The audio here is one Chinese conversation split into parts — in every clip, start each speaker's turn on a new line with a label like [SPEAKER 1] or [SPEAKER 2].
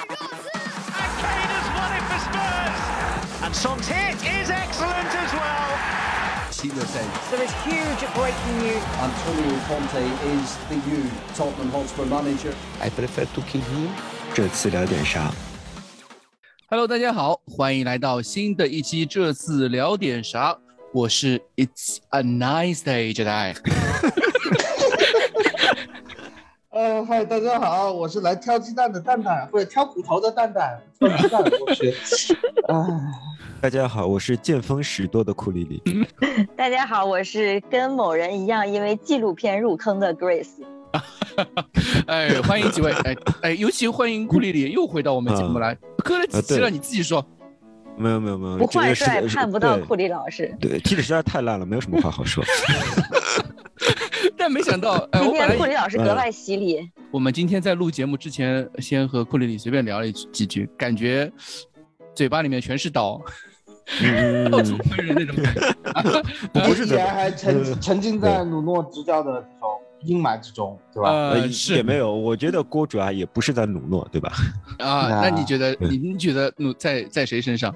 [SPEAKER 1] And Kane has won it for Spurs. And Son's hit is excellent as well.
[SPEAKER 2] There is huge breaking news.
[SPEAKER 3] Antonio Conte is the new Tottenham Hotspur manager.
[SPEAKER 4] I prefer to kill him。这次聊点啥？
[SPEAKER 5] Hello，大家好，欢迎来到新的一期。这次聊点啥？我是 It's a nice day 这代。
[SPEAKER 6] 呃，嗨，大家好，我是来挑鸡蛋的蛋蛋，或者挑骨头的蛋蛋，挑鸡蛋，我去，哎，
[SPEAKER 4] 大家好，我是见风使舵的库里里。
[SPEAKER 7] 大家好，我是跟某人一样因为纪录片入坑的 Grace。
[SPEAKER 5] 哎，欢迎几位，哎哎，尤其欢迎库里里又回到我们节目来，磕了几期了？
[SPEAKER 4] 啊
[SPEAKER 5] 你自己说。
[SPEAKER 4] 没有没有没有，
[SPEAKER 7] 不换帅
[SPEAKER 4] 是对
[SPEAKER 7] 盼不到库里老师。
[SPEAKER 4] 对，踢的实在太烂了，没有什么话好说。
[SPEAKER 5] 但没想到，哎，
[SPEAKER 7] 今天库里老师格外犀利，
[SPEAKER 5] 我们今天在录节目之前，先和库里里随便聊了一几句，感觉嘴巴里面全是刀，
[SPEAKER 4] 嗯
[SPEAKER 5] 到处喷人那种感觉。
[SPEAKER 4] 不是的
[SPEAKER 6] 依然还沉
[SPEAKER 4] 呃
[SPEAKER 6] 沉浸在努诺执教的这种阴霾之中，对吧？
[SPEAKER 5] 呃，是
[SPEAKER 4] 也
[SPEAKER 5] 是
[SPEAKER 4] 没有，我觉得锅主啊也不是在努诺，对吧？
[SPEAKER 5] 啊，那你觉得
[SPEAKER 4] 对
[SPEAKER 5] 你你觉得努在在谁身上？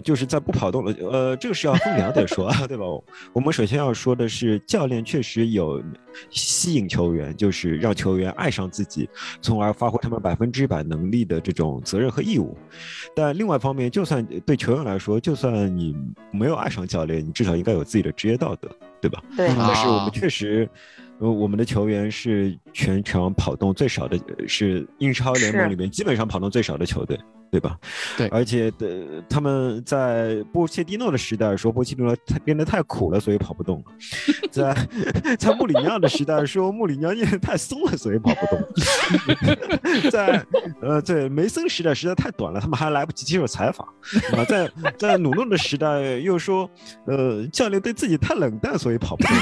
[SPEAKER 4] 就是在不跑动了，呃，这个是要分两点说啊，对吧？我们首先要说的是，教练确实有吸引球员，就是让球员爱上自己，从而发挥他们百分之百能力的这种责任和义务。但另外一方面，就算对球员来说，就算你没有爱上教练，你至少应该有自己的职业道德，对吧？
[SPEAKER 7] 对，
[SPEAKER 5] 啊
[SPEAKER 4] 但是我们确实，呃，我们的球员是全场跑动最少的，呃是英超联盟里面基本上跑动最少的球队，对吧？
[SPEAKER 5] 对
[SPEAKER 4] 而且的他们在波切蒂诺的时代说波切蒂诺太变得太苦了，所以跑不动了；在 在穆里尼奥的时代说穆里尼奥练得太松了，所以跑不动；在呃对梅森时代实在太短了，他们还来不及接受采访啊；在在努诺的时代又说呃教练对自己太冷淡，所以跑不动。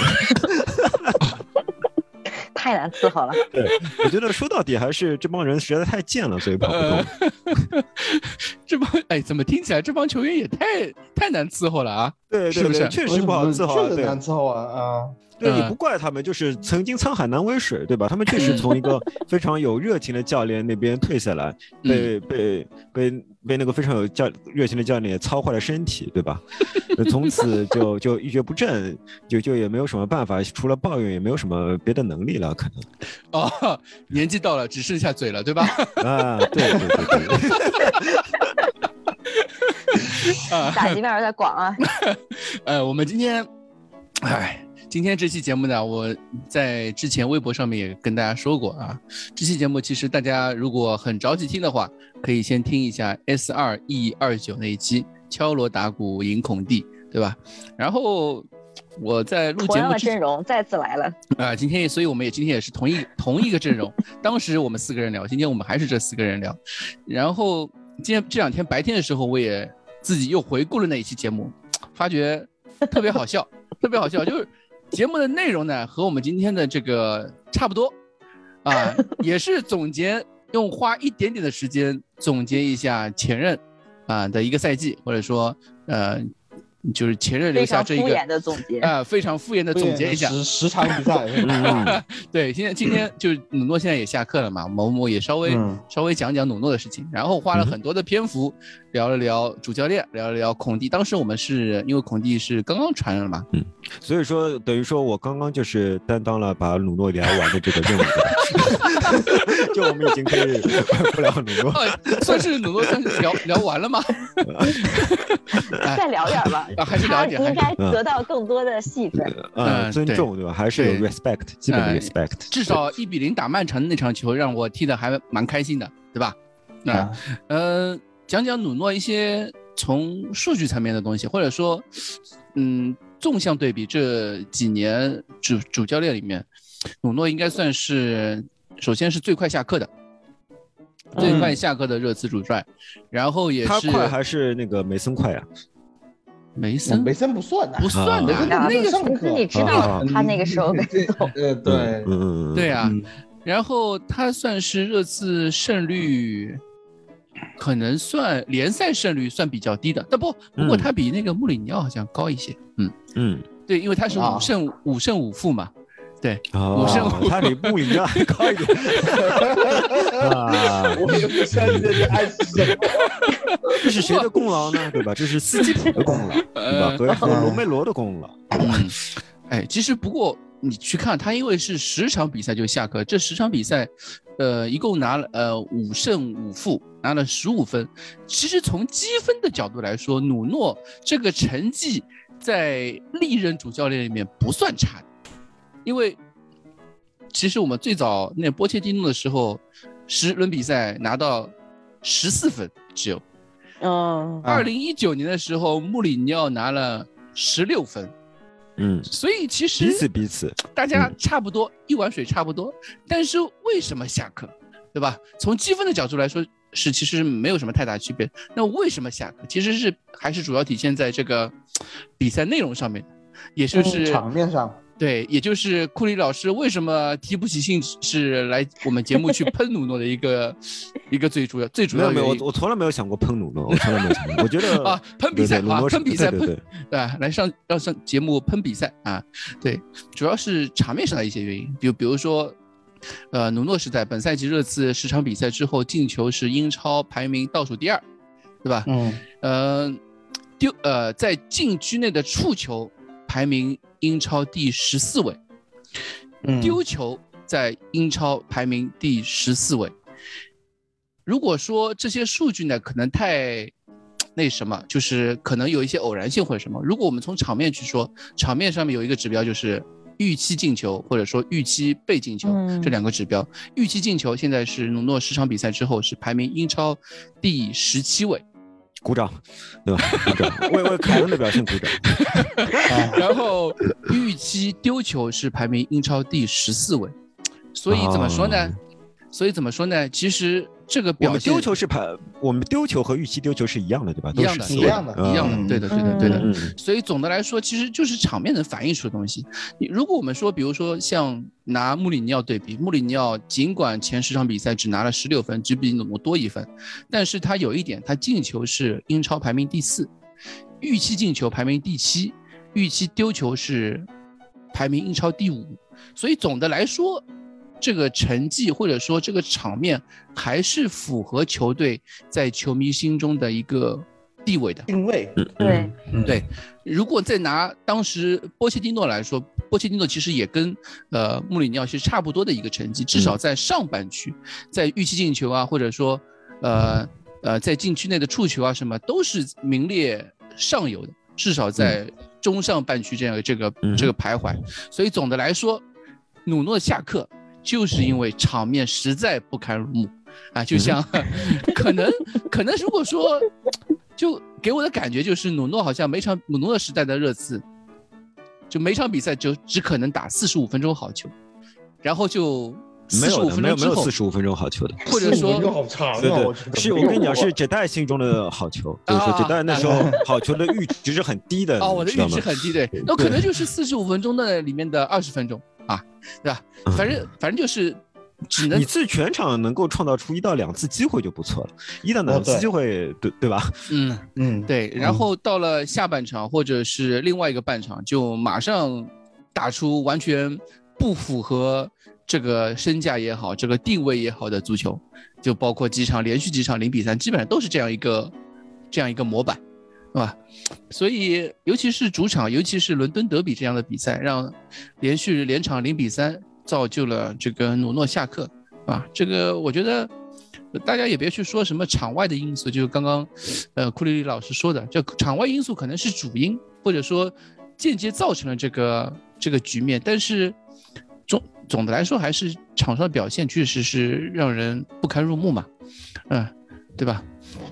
[SPEAKER 7] 太难伺候了。
[SPEAKER 4] 对，我觉得说到底还是这帮人实在太贱了，所以跑不动。
[SPEAKER 5] 呃，这帮哎，怎么听起来这帮球员也太太难伺候了啊？
[SPEAKER 4] 对对对，
[SPEAKER 5] 是不是
[SPEAKER 4] 确实不好伺候
[SPEAKER 6] 确实难伺候啊啊！
[SPEAKER 4] 对，你
[SPEAKER 5] 嗯
[SPEAKER 4] 不怪他们，就是曾经沧海难为水，对吧？他们确实从一个 非常有热情的教练那边退下来，被被被被那个非常有教热情的教练操坏了身体，对吧？呃 从此就就一蹶不振，就就也没有什么办法，除了抱怨也没有什么别的能力了，可能
[SPEAKER 5] 哦，年纪到了，只剩下嘴了，对吧？
[SPEAKER 4] 啊，对对对对。
[SPEAKER 5] 啊，
[SPEAKER 7] 打击面有点广啊。
[SPEAKER 5] 呃，我们今天，哎，今天这期节目呢，我在之前微博上面也跟大家说过啊，这期节目其实大家如果很着急听的话，可以先听一下 S 二 E 二九那一期敲锣打鼓迎孔蒂，对吧？然后我在录
[SPEAKER 7] 同样的
[SPEAKER 5] 节目
[SPEAKER 7] 阵容再次来了，
[SPEAKER 5] 啊、今天，所以我们也今天也是同一同一个阵容。当时我们四个人聊，今天我们还是这四个人聊。然后今天这两天白天的时候，我也自己又回顾了那一期节目，发觉特别好笑，特别好笑。就是节目的内容呢，和我们今天的这个差不多啊，也是总结，用花一点点的时间总结一下前任啊的一个赛季，或者说呃，就是前任留下这一个
[SPEAKER 7] 常敷衍的总结。
[SPEAKER 5] 啊、非常敷衍的总结一下。
[SPEAKER 6] 十十场比赛，
[SPEAKER 4] 嗯
[SPEAKER 5] 对，现在今天就是努诺现在也下课了嘛，某某也稍微、
[SPEAKER 6] 嗯
[SPEAKER 5] 稍微讲讲努诺的事情，然后花了很多的篇幅聊了聊主教练，聊了聊孔蒂。当时我们是因为孔蒂是刚刚传了嘛，嗯
[SPEAKER 4] 所以说，等于说我刚刚就是担当了把努诺聊完的这个任务的，就我们已经可以不聊努诺。
[SPEAKER 5] 哦，算是努诺算是聊 聊完了吗？
[SPEAKER 7] 再聊点吧，
[SPEAKER 5] 啊，还是聊点，还
[SPEAKER 7] 应
[SPEAKER 5] 是
[SPEAKER 7] 该得到更多的戏份。
[SPEAKER 4] 呃，
[SPEAKER 5] 嗯对
[SPEAKER 4] 尊重对吧？还是有
[SPEAKER 5] 对
[SPEAKER 4] respect，基本 respect。
[SPEAKER 5] 至少一比零打曼城的那场球让我踢的还蛮开心的，对吧？那、
[SPEAKER 6] 啊
[SPEAKER 5] 呃，讲讲努诺一些从数据层面的东西，或者说，嗯，纵向对比这几年主主教练里面，努诺应该算是首先是最快下课的，最快下课的热刺主帅，然后也是
[SPEAKER 4] 他快还是那个梅森快呀？
[SPEAKER 5] 梅森？
[SPEAKER 6] 梅森不算的
[SPEAKER 5] 不，算的，
[SPEAKER 4] 啊。
[SPEAKER 7] 啊
[SPEAKER 5] 那个
[SPEAKER 7] 是你知道
[SPEAKER 4] 啊。
[SPEAKER 7] 他那个时候被揍，
[SPEAKER 6] 呃，对，
[SPEAKER 4] 嗯嗯嗯，
[SPEAKER 5] 对啊，
[SPEAKER 6] 嗯。
[SPEAKER 5] 然后他算是热刺胜率，可能算联赛胜率算比较低的，但不不过
[SPEAKER 4] 嗯
[SPEAKER 5] 他比那个穆里尼奥好像高一些。嗯，
[SPEAKER 4] 嗯，
[SPEAKER 5] 对，因为他是
[SPEAKER 6] 啊
[SPEAKER 5] 五胜五胜五负嘛，对，
[SPEAKER 4] 哦
[SPEAKER 5] 五胜
[SPEAKER 4] 他比穆里尼奥还高一点啊，
[SPEAKER 6] 我也不相信这是暗示什么。
[SPEAKER 4] 这是谁的功劳呢？对吧？这是斯基普的功劳，对吧？和和罗梅罗的功劳。
[SPEAKER 5] 嗯，哎，其实不过你去看他，因为是十场比赛就下课，这十场比赛，呃，一共拿了呃五胜五负，拿了十五分。其实从积分的角度来说，努诺这个成绩在历任主教练里面不算差的，因为其实我们最早那波切蒂诺的时候，十轮比赛拿到十四分只有。
[SPEAKER 7] 嗯，
[SPEAKER 5] 二零一九年的时候，穆里尼奥拿了十六分，
[SPEAKER 4] 嗯，
[SPEAKER 5] 所以其实
[SPEAKER 4] 彼此彼此。
[SPEAKER 5] 大家
[SPEAKER 4] 嗯
[SPEAKER 5] 差不多、一碗水差不多，但是为什么下课，对吧？从积分的角度来说，是其实没有什么太大区别。那为什么下课？其实是还是主要体现在这个比赛内容上面，也就是、
[SPEAKER 6] 场面上，
[SPEAKER 5] 对，也就是库里老师为什么提不起兴致来我们节目去喷努诺的一个一个最主要最主
[SPEAKER 4] 没有没有，
[SPEAKER 5] 要原因
[SPEAKER 4] 我我从来没有想过喷努诺，我从来没有想过。我觉得
[SPEAKER 5] 啊，喷比赛啊，喷比赛，喷
[SPEAKER 4] 对？
[SPEAKER 5] 来上让上节目喷比赛啊，对，主要是场面上的一些原因，比如比如说，呃，努诺是在本赛季热刺十场比赛之后进球是英超排名倒数第二，对吧？
[SPEAKER 6] 嗯，
[SPEAKER 5] 呃，丢呃在禁区内的触球排名英超第十四位，
[SPEAKER 6] 嗯
[SPEAKER 5] 丢球在英超排名第十四位。如果说这些数据呢，可能太那什么，就是可能有一些偶然性或者什么。如果我们从场面去说，场面上面有一个指标就是预期进球或者说预期被进球、
[SPEAKER 7] 嗯
[SPEAKER 5] 这两个指标。预期进球现在是努诺十场比赛之后是排名英超第十七位，
[SPEAKER 4] 鼓掌，对吧？鼓掌，为为凯恩的表现鼓掌。
[SPEAKER 5] 然后预期丢球是排名英超第十四位，所以怎么说呢？
[SPEAKER 4] 哦
[SPEAKER 5] 所以怎么说呢？其实这个
[SPEAKER 4] 我们
[SPEAKER 5] 表现
[SPEAKER 4] 丢球是排，我们丢球和预期丢球是一样的，对吧？
[SPEAKER 5] 一样的
[SPEAKER 6] 一样的
[SPEAKER 5] 一样
[SPEAKER 4] 嗯
[SPEAKER 5] 的，对的，对的，对的。
[SPEAKER 4] 嗯，
[SPEAKER 5] 所以总的来说，其实就是场面能反映出的东西。你如果我们说，比如说像拿穆里尼奥对比，穆里尼奥尽管前十场比赛只拿了十六分，只比努诺多一分，但是他有一点，他进球是英超排名第四，预期进球排名第七，预期丢球是排名英超第五。所以总的来说，这个成绩或者说这个场面还是符合球队在球迷心中的一个地位的。
[SPEAKER 6] 定位，
[SPEAKER 7] 对，
[SPEAKER 5] 对，如果再拿当时波切蒂诺来说，波切蒂诺其实也跟呃穆里尼奥是差不多的一个成绩，至少在上半区，在预期进球啊，或者说呃呃在禁区内的触球啊什么，都是名列上游的，至少在中上半区这样这个
[SPEAKER 4] 嗯。
[SPEAKER 5] 这个徘徊。所以总的来说，努诺下课就是因为场面实在不堪入目。啊，就像可能可能如果说就给我的感觉就是努诺好像每场努诺时代的热刺，就每场比赛就只可能打四十五分钟好球，然后就
[SPEAKER 4] 没有的，没有没有四十五分钟好球的。
[SPEAKER 5] 或者说
[SPEAKER 6] 好长
[SPEAKER 4] 对对是我跟你讲，是杰代心中的好球，就是说
[SPEAKER 5] 啊
[SPEAKER 4] 杰代那时候好球的阈值是很低的，
[SPEAKER 5] 哦，我的阈值很低，对，那可能就是四十五分钟的里面的二十分钟啊，对吧？反正反正就是只能
[SPEAKER 4] 你自全场能够创造出一到两次机会就不错了，一到两次
[SPEAKER 6] 哦对
[SPEAKER 4] 机会，对对吧？
[SPEAKER 5] 嗯。
[SPEAKER 6] 嗯，
[SPEAKER 5] 对，然后到了下半场或者是另外一个半场，就马上打出完全不符合这个身价也好，这个定位也好的足球，就包括几场连续几场零比三，基本上都是这样一个这样一个模板，是吧？所以尤其是主场，尤其是伦敦德比这样的比赛，让连续连场零比三，造就了这个努诺下课，啊，这个我觉得。大家也别去说什么场外的因素，就是刚刚，呃，库里里老师说的，这场外因素可能是主因，或者说间接造成了这个这个局面。但是总总的来说，还是场上的表现确实是让人不堪入目嘛，嗯，对吧？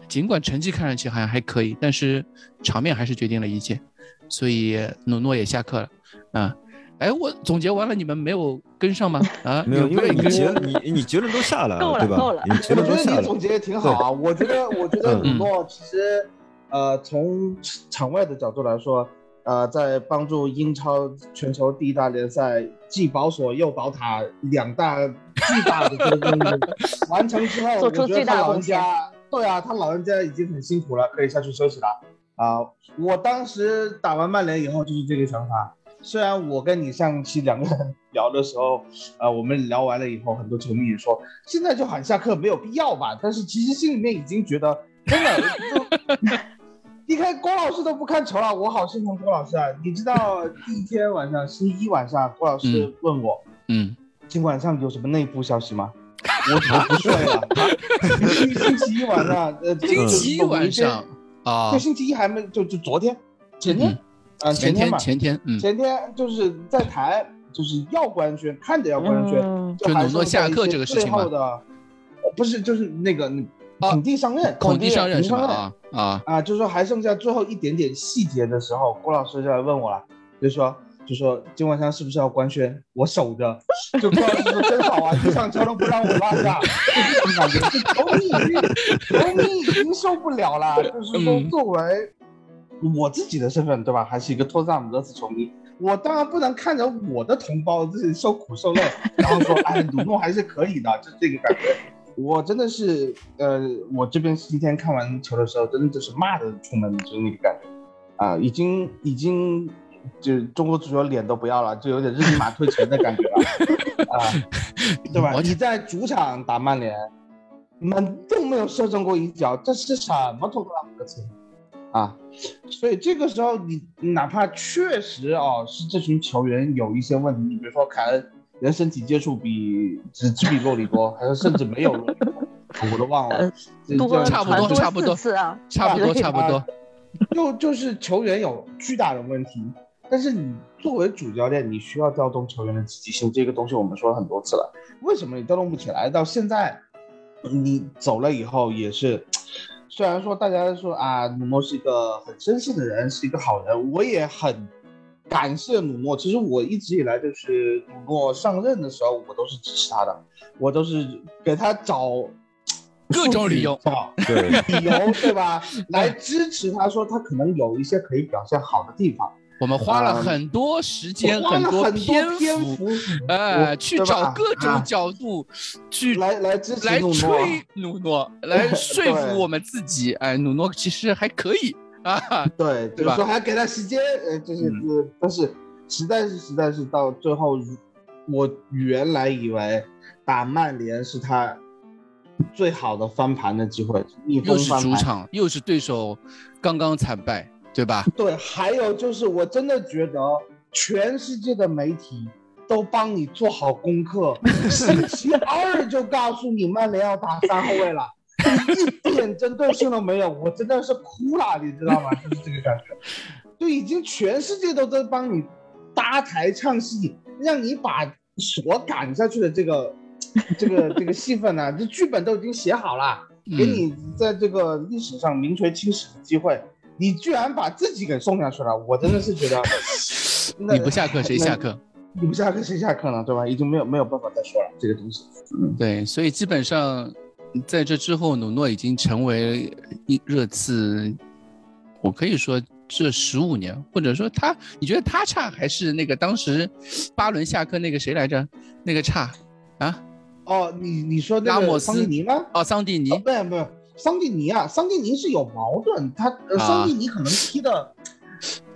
[SPEAKER 5] 尽管成绩看上去好像还可以，但是场面还是决定了一切，所以努诺也下课了，啊。哎，我总结完了，你们没有跟上吗？啊，
[SPEAKER 4] 没有，因为你
[SPEAKER 5] 跟
[SPEAKER 4] 结你你结论都下了
[SPEAKER 7] 够了
[SPEAKER 4] 对吧
[SPEAKER 7] 够了？
[SPEAKER 4] 你结
[SPEAKER 6] 我觉得
[SPEAKER 4] 论都下了
[SPEAKER 6] 你总，结的挺好啊。我觉得，我觉得
[SPEAKER 4] 嗯
[SPEAKER 6] 努诺其实，呃，从场外的角度来说，呃，在帮助英超全球第一大联赛既保锁又保塔两大巨大的这个任务完成之后，
[SPEAKER 7] 做出
[SPEAKER 6] 我觉得他老人
[SPEAKER 7] 最大的贡献
[SPEAKER 6] 家，对啊，他老人家已经很辛苦了，可以下去休息了啊。我当时打完曼联以后就是这个想法。虽然我跟你上期两个人 聊的时候，呃，我们聊完了以后，很多球迷也说现在就喊下课没有必要吧，但是其实心里面已经觉得真的。你看郭老师都不看球了，我好心疼郭老师啊！你知道第一天晚上，星期一晚上，郭老师问我，
[SPEAKER 5] 嗯，
[SPEAKER 6] 今晚上有什么内部消息吗？我怎么不 睡了。星 星期一晚上，呃，
[SPEAKER 5] 星期一晚上啊，
[SPEAKER 6] 就星期一还没就就昨天，前天，啊
[SPEAKER 5] 前
[SPEAKER 6] 天吧，
[SPEAKER 5] 前天，嗯，
[SPEAKER 6] 前天就是在谈，就是要官宣，看着要官宣，
[SPEAKER 5] 就努诺下课这个事情
[SPEAKER 6] 的。不是，就是那个。孔蒂上任，
[SPEAKER 5] 孔蒂上任
[SPEAKER 6] 是
[SPEAKER 5] 吧？啊
[SPEAKER 6] 啊，就是说还剩下最后一点点细节的时候，郭老师就来问我了，就说就说今晚上是不是要官宣？我守着，就郭老师说真好啊，一场球都不让我落下，就是感觉球迷已经球迷已经受不了了，就是说作为我自己的身份对吧，还是一个托萨姆热刺球迷，我当然不能看着我的同胞自己受苦受累，然后说哎，努诺还是可以的，就这个感觉。我真的是，呃，我这边今天看完球的时候，真的就是骂着出门，就是那个感觉，啊，已经已经，就中国足球脸都不要了，就有点日内马退钱的感觉了，啊，对吧？你在主场打曼联，门都没有射中过一脚，这是什么托特纳姆的球？啊，所以这个时候你哪怕确实哦是这群球员有一些问题，你比如说凯恩。人身体接触比只只比洛里多，还是甚至没有洛里多，我都忘了。
[SPEAKER 7] 多
[SPEAKER 5] 差不多，差不多，差不多，差不多。
[SPEAKER 6] 就就是球员有巨大的问题，但是你作为主教练，你需要调动球员的积极性，这个东西我们说了很多次了。为什么你调动不起来？到现在，你走了以后也是，虽然说大家说啊，努诺是一个很绅士的人，是一个好人，我也很。感谢努诺，其实我一直以来就是努诺上任的时候，我都是支持他的，我都是给他找
[SPEAKER 5] 各种理由，
[SPEAKER 4] 对
[SPEAKER 6] 理由对吧？来支持他说他可能有一些可以表现好的地方。
[SPEAKER 5] 我们花了很多时间，
[SPEAKER 6] 很
[SPEAKER 5] 多
[SPEAKER 6] 篇
[SPEAKER 5] 幅，哎，去找各种角度去
[SPEAKER 6] 来来支持
[SPEAKER 5] 来吹努诺，来 说服我们自己。哎，努诺其实还可以。啊，
[SPEAKER 6] 对，就是说还要给他时间，呃，就是，但是实在是实在是到最后，我原来以为打曼联是他最好的翻盘的机会，
[SPEAKER 5] 又是主场，又是对手刚刚惨败，对吧？
[SPEAKER 6] 对，还有就是我真的觉得全世界的媒体都帮你做好功课，星期二就告诉你曼联要打三后卫了。一点针对性都没有，我真的是哭了，你知道吗？就是这个感觉，就已经全世界都在帮你搭台唱戏，让你把所赶下去的这个、这个、这个戏份呢，这剧本都已经写好了，给你在这个历史上名垂青史的机会，你居然把自己给送下去了，我真的是觉得，
[SPEAKER 5] 你不下课谁下课？
[SPEAKER 6] 你不下课谁下课呢？对吧？已经没有没有办法再说了这个东西。
[SPEAKER 5] 嗯，对，所以基本上。在这之后，努诺已经成为一热刺，我可以说这十五年，或者说他，你觉得他差还是那个当时巴伦下课那个谁来着？那个差啊？
[SPEAKER 6] 哦，你你说那个桑蒂尼吗？
[SPEAKER 5] 哦，桑蒂尼，
[SPEAKER 6] 不不，桑蒂尼啊，桑蒂尼是有矛盾，他桑蒂尼可能踢的。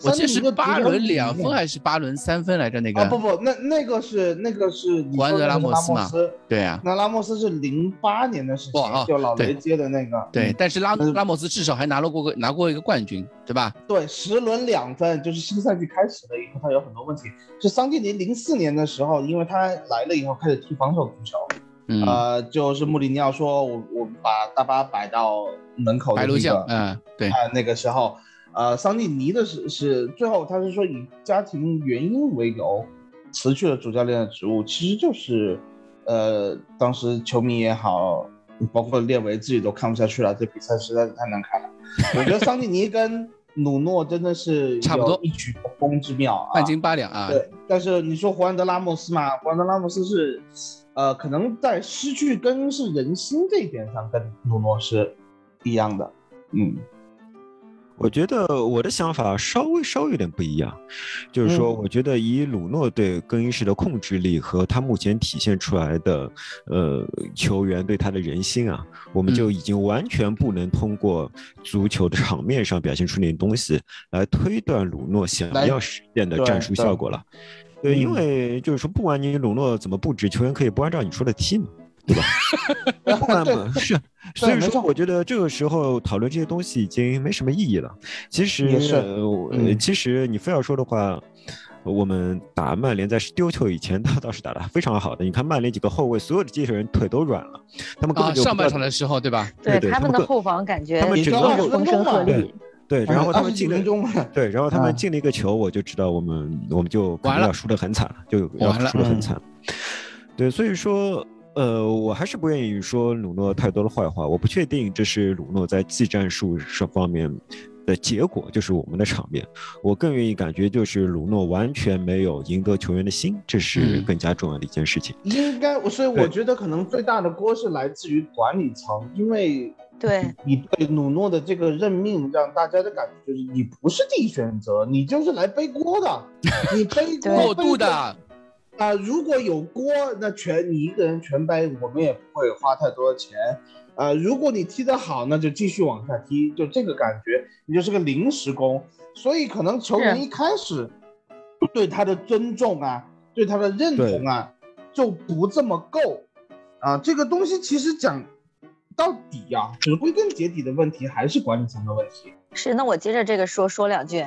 [SPEAKER 5] 我记得是八轮两分还是八轮三分来着？那个啊
[SPEAKER 6] 不不，那那个是那个是
[SPEAKER 5] 胡安德拉莫
[SPEAKER 6] 斯
[SPEAKER 5] 嘛？对啊，
[SPEAKER 6] 那拉莫斯是零八年的事情，就老雷接的那个。
[SPEAKER 5] 对，但是拉拉莫斯至少还拿了过个拿过一个冠军，对吧？
[SPEAKER 6] 对，十轮两分，就是新赛季开始了以后，他有很多问题。是桑蒂尼零四年的时候，因为他来了以后开始踢防守足球，呃，就是穆里尼奥说，我我把大巴摆到门口的
[SPEAKER 5] 那个，嗯，对，
[SPEAKER 6] 啊，那个时候。呃，桑蒂尼的是是最后，他是说以家庭原因为由辞去了主教练的职务，其实就是，呃，当时球迷也好，包括列维自己都看不下去了，这比赛实在是太难看了。我觉得桑蒂尼跟努诺真的是
[SPEAKER 5] 差不多
[SPEAKER 6] 异曲同工之妙啊，
[SPEAKER 5] 半斤八两啊。
[SPEAKER 6] 对，但是你说胡安德拉莫斯嘛，胡安德拉莫斯是，呃，可能在失去跟是人心这一点上跟努诺是一样的，嗯。
[SPEAKER 4] 我觉得我的想法稍微稍微有点不一样，就是说，我觉得以鲁诺对更衣室的控制力和他目前体现出来的，呃，球员对他的人心啊，我们就已经完全不能通过足球的场面上表现出那点东西来推断鲁诺想要实现的战术效果了。对，因为就是说，不管你鲁诺怎么布置，球员可以不按照你说的踢嘛。对吧？不管嘛是，所以说我觉得这个时候讨论这些东西已经没什么意义了。其实，呃，其实你非要说的话，我们打曼联在丢球以前，他倒是打的非常好的。你看曼联几个后卫，所有的接球人腿都软了，他们根本就
[SPEAKER 5] 上半场的时候，对吧？
[SPEAKER 7] 对
[SPEAKER 4] 他
[SPEAKER 7] 们的后防感觉
[SPEAKER 4] 他们整个
[SPEAKER 7] 风声鹤唳。
[SPEAKER 4] 对，然后他们进了，对，然后他们进了一个球，我就知道我们我们就
[SPEAKER 5] 完了，
[SPEAKER 4] 要输的很惨了，就要输的很惨。对，所以说。呃，我还是不愿意说鲁诺太多的坏话。我不确定这是鲁诺在技战术这方面的结果，就是我们的场面。我更愿意感觉就是鲁诺完全没有赢得球员的心，这是更加重要的一件事情。
[SPEAKER 6] 应该，所以我觉得可能最大的锅是来自于管理层，因为
[SPEAKER 7] 对
[SPEAKER 6] 你对鲁诺的这个任命，让大家的感觉就是你不是第一选择，你就是来背锅的，你背
[SPEAKER 5] 过度的。
[SPEAKER 6] 啊，如果有锅，那全你一个人全背，我们也不会花太多的钱。啊，如果你踢得好，那就继续往下踢，就这个感觉，你就是个临时工。所以可能球员一开始对他的尊重啊，对他的认同啊，就不这么够。啊，这个东西其实讲到底呀，归根结底的问题还是管理层的问题。
[SPEAKER 7] 是，那我接着这个说说两句。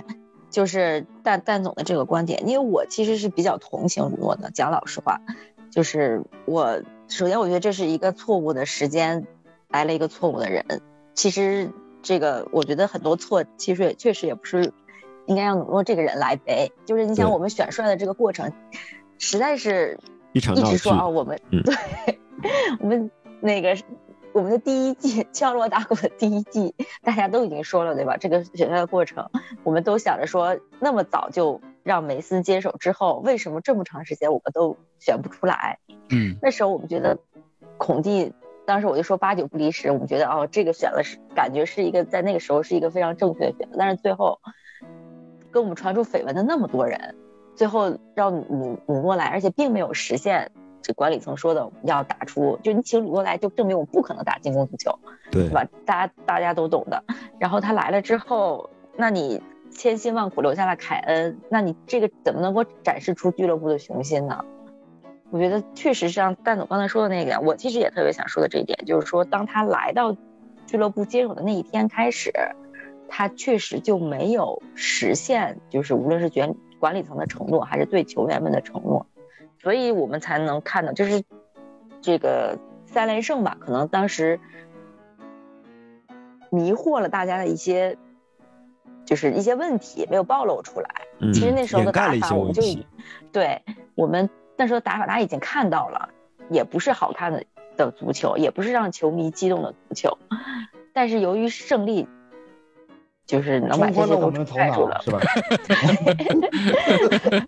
[SPEAKER 7] 就是蛋蛋总的这个观点，因为我其实是比较同情鲁诺的。讲老实话，就是我首先我觉得这是一个错误的时间，来了一个错误的人。其实这个我觉得很多错，其实也确实也不是应该让鲁诺这个人来背。就是你想我们选帅的这个过程，实在是
[SPEAKER 4] 一
[SPEAKER 7] 直说啊，我们 对我们那个。我们的第一季 敲锣打鼓的第一季，大家都已经说了，对吧？这个选帅的过程，我们都想着说，那么早就让梅斯接手之后，为什么这么长时间我们都选不出来？
[SPEAKER 5] 嗯，
[SPEAKER 7] 那时候我们觉得孔蒂，当时我就说八九不离十，我们觉得哦，这个选了是感觉是一个在那个时候是一个非常正确的选择，但是最后跟我们传出绯闻的那么多人，最后让努努诺来，而且并没有实现。这管理层说的要打出，就你请鲁诺来，就证明我不可能打进攻足球，
[SPEAKER 4] 对
[SPEAKER 7] 吧？大家大家都懂的。然后他来了之后，那你千辛万苦留下了凯恩，那你这个怎么能够展示出俱乐部的雄心呢？我觉得确实是像蛋总刚才说的那个，我其实也特别想说的这一点，就是说当他来到俱乐部接手的那一天开始，他确实就没有实现，就是无论是管管理层的承诺，还是对球员们的承诺。所以我们才能看到，就是这个三连胜吧，可能当时迷惑了大家的一些，就是一些问题没有暴露出来。其实那时候的打法，我们就对我们那时候打法，大家已经看到了，也不是好看的的足球，也不是让球迷激动的足球。但是由于胜利。就是能把这些都带住了，
[SPEAKER 6] 是吧？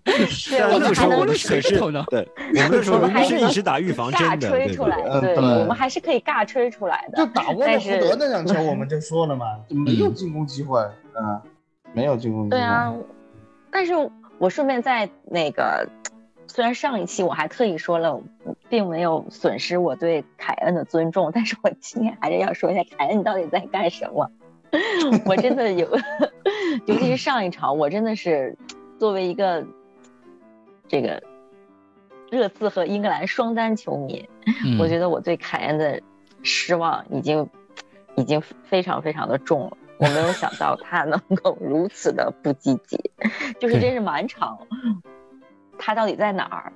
[SPEAKER 7] 对，我们还能
[SPEAKER 4] 可是对，我们还是一直打预防针
[SPEAKER 7] 的，吹出来，对，我们还是可以尬吹出来的。
[SPEAKER 6] 就打沃特福德那两球，我们就说了嘛，就没有进攻机会，嗯，没有进攻机会。
[SPEAKER 7] 对啊，但是我顺便在那个，虽然上一期我还特意说了，并没有损失我对凯恩的尊重，但是我今天还是要说一下凯恩，你到底在干什么？我真的有，尤其是上一场，我真的是作为一个这个热刺和英格兰双单球迷，我觉得我对凯恩的失望已经已经非常非常的重了。我没有想到他能够如此的不积极，就是真是满场，他到底在哪儿？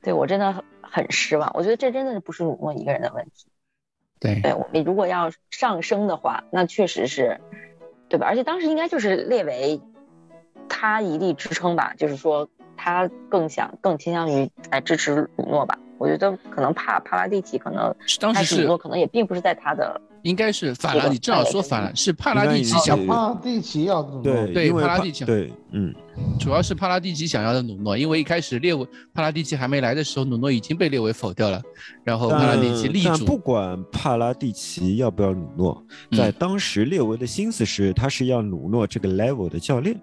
[SPEAKER 7] 对我真的很很失望。我觉得这真的不是鲁诺一个人的问题。
[SPEAKER 5] 对，
[SPEAKER 7] 我们如果要上升的话，那确实是，对吧？而且当时应该就是列为他一力支撑吧，就是说他更想更倾向于来支持鲁诺吧。我觉得可能帕帕拉蒂奇可能
[SPEAKER 5] 当时
[SPEAKER 7] 鲁诺可能也并不是在他的
[SPEAKER 5] 应该是法拉第，正好说法拉，是帕拉蒂奇想
[SPEAKER 6] 帕拉蒂奇要努诺，
[SPEAKER 4] 对
[SPEAKER 5] 对
[SPEAKER 4] 帕
[SPEAKER 5] 帕拉蒂奇
[SPEAKER 4] 对，嗯，
[SPEAKER 5] 主要是帕拉蒂奇想要的努诺，因为一开始列为帕拉蒂奇还没来的时候，努诺已经被列为否掉了，然后帕拉蒂奇立主
[SPEAKER 4] 但不管帕拉蒂奇要不要努诺，
[SPEAKER 5] 嗯。
[SPEAKER 4] 在当时列维的心思是，他是要努诺这个 level 的教练，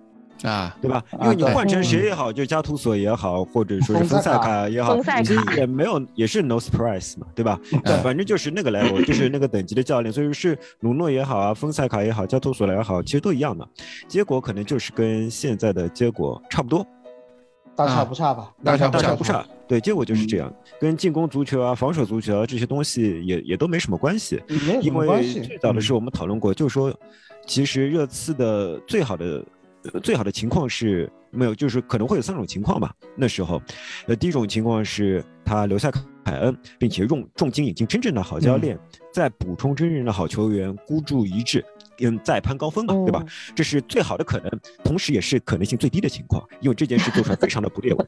[SPEAKER 5] 啊，
[SPEAKER 4] 对吧？因为你换成谁也好，就加图索也好，或者说是丰塞卡也好，其实也没有，也是 no surprise 嘛，对吧？
[SPEAKER 5] 对
[SPEAKER 4] 反正就是那个 level，就是那个等级的教练，所以是努诺也好啊，丰塞卡也好，加图索也好，其实都一样的，结果可能就是跟现在的结果差不多。
[SPEAKER 6] 大差不差吧？
[SPEAKER 5] 大差不差
[SPEAKER 4] 大差不差，对，结果就是这样，跟进攻足球啊、防守足球啊这些东西也也都没什么关系。
[SPEAKER 6] 没有什
[SPEAKER 4] 因为
[SPEAKER 6] 么关系。
[SPEAKER 4] 最早的时候我们讨论过，就是说，其实热刺的最好的、呃最好的情况是没有，就是可能会有三种情况吧。那时候，呃，第一种情况是他留下凯恩，并且用重金引进真正的好教练，再补充真正的好球员，孤注一掷。嗯，再攀高峰嘛，对吧？这是最好的可能，同时也是可能性最低的情况，因为这件事做出来非常的不列维。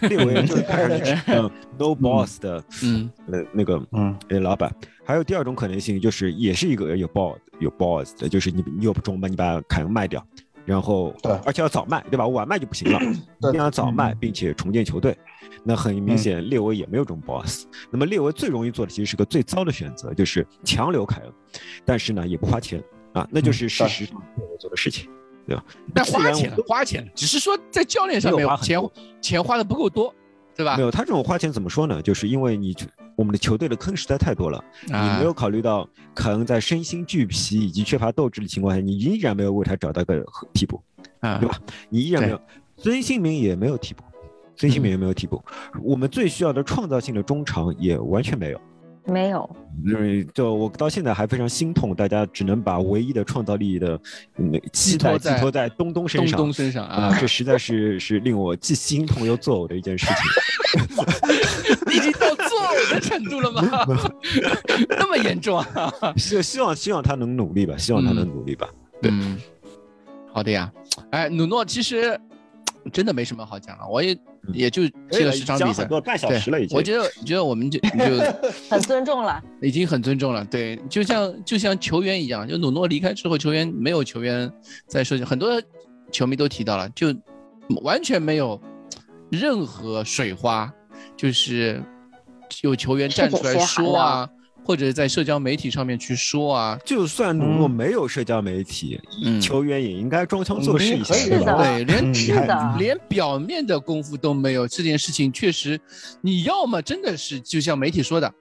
[SPEAKER 4] 列维就是看上去是嗯 no boss 的，
[SPEAKER 5] 嗯
[SPEAKER 4] 呃那个
[SPEAKER 6] 嗯
[SPEAKER 4] 呃老板。还有第二种可能性就是也是一个有 boss 有 boss 的，就是你你有中嘛，你把凯恩卖掉，然后
[SPEAKER 6] 对
[SPEAKER 4] 而且要早卖，对吧？晚卖就不行了，
[SPEAKER 6] 对
[SPEAKER 4] 一定要早卖，并且重建球队。那很明显，列维也没有这种 boss。那么列维最容易做的其实是个最糟的选择，就是强留凯恩，但是呢也不花钱啊，那就是事实上列维做的事情，对吧？
[SPEAKER 5] 但花钱了，花钱了，只是说在教练上面钱钱花的不够多，对吧
[SPEAKER 4] 没？有，他这种花钱怎么说呢？就是因为你我们的球队的坑实在太多了，你
[SPEAKER 5] 啊
[SPEAKER 4] 没有考虑到可能在身心俱疲以及缺乏斗志的情况下，你依然没有为他找到个替补，
[SPEAKER 5] 啊
[SPEAKER 4] 对吧？你依然没有，孙兴民也没有替补，孙兴民也没有替补，我们最需要的创造性的中场也完全没有。
[SPEAKER 7] 没有，
[SPEAKER 4] 因为，就我到现在还非常心痛，大家只能把唯一的创造力的嗯期待寄
[SPEAKER 5] 托在
[SPEAKER 4] 托在东东身上。
[SPEAKER 5] 东东身上
[SPEAKER 4] 啊
[SPEAKER 5] 啊，，
[SPEAKER 4] 这实在是是令我既心痛又作呕的一件事情。
[SPEAKER 5] 已经到作呕的程度了吗？那么严重啊？
[SPEAKER 4] 希希望希望他能努力吧，希望他能努力吧。对
[SPEAKER 5] 嗯，好的呀。哎，努诺其实真的没什么好讲了，我也也就踢了十场比赛对
[SPEAKER 4] 时了已，经。
[SPEAKER 5] 我觉得，觉得我们就 就
[SPEAKER 7] 很尊重了。
[SPEAKER 5] 已经很尊重了。对，就像就像球员一样，就努诺离开之后，球员没有球员在说，很多球迷都提到了，就完全没有任何水花，就是有球员站出来说啊，或者在社交媒体上面去说啊，
[SPEAKER 4] 就算努诺没有社交媒体，
[SPEAKER 5] 嗯。
[SPEAKER 4] 球员也应该装腔作势一下，
[SPEAKER 6] 嗯
[SPEAKER 4] 对吧？
[SPEAKER 5] 对，连
[SPEAKER 7] 的，
[SPEAKER 5] 连表面的功夫都没有，这件事情确实，你要么真的是就像媒体说的，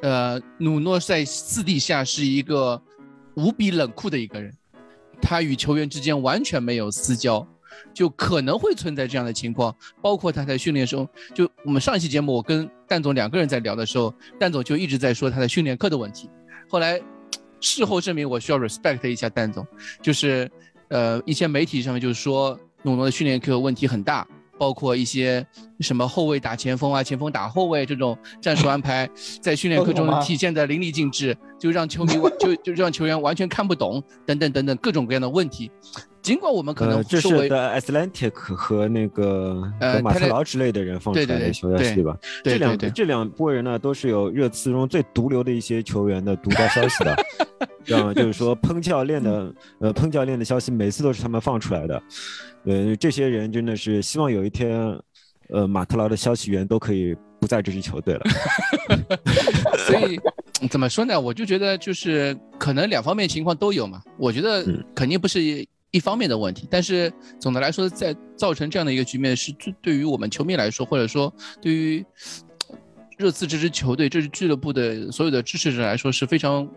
[SPEAKER 5] 呃，努诺在私底下是一个无比冷酷的一个人，他与球员之间完全没有私交，就可能会存在这样的情况。包括他在训练中，就我们上一期节目，我跟蛋总两个人在聊的时候，蛋总就一直在说他的训练课的问题。后来事后证明，我需要 respect 一下蛋总，就是呃一些媒体上面就是说努诺的训练课问题很大，包括一些什么后卫打前锋啊，前锋打后卫这种战术安排，在训练课中体现的淋漓尽致，就让球迷完 就就让球员完全看不懂，等等等等各种各样的问题。尽管我们可
[SPEAKER 4] 呃，
[SPEAKER 5] 能
[SPEAKER 4] 这是
[SPEAKER 5] 作为
[SPEAKER 4] The Atlantic 和那个
[SPEAKER 5] 呃
[SPEAKER 4] 和马特劳之类的人放出来的消息，吧？这两这两拨人呢，都是有热刺中最毒瘤的一些球员的独家消息的，知道吗就是说喷教练的呃喷教练的消息，每次都是他们放出来的。呃，这些人真的是希望有一天，呃，马特劳的消息源都可以不在这支球队了。
[SPEAKER 5] 所以怎么说呢？我就觉得就是可能两方面情况都有嘛。我觉得
[SPEAKER 4] 嗯
[SPEAKER 5] 肯定不是一方面的问题，但是总的来说，在造成这样的一个局面，是对对于我们球迷来说，或者说对于热刺这支球队、这支俱乐部的所有的支持者来说，是非常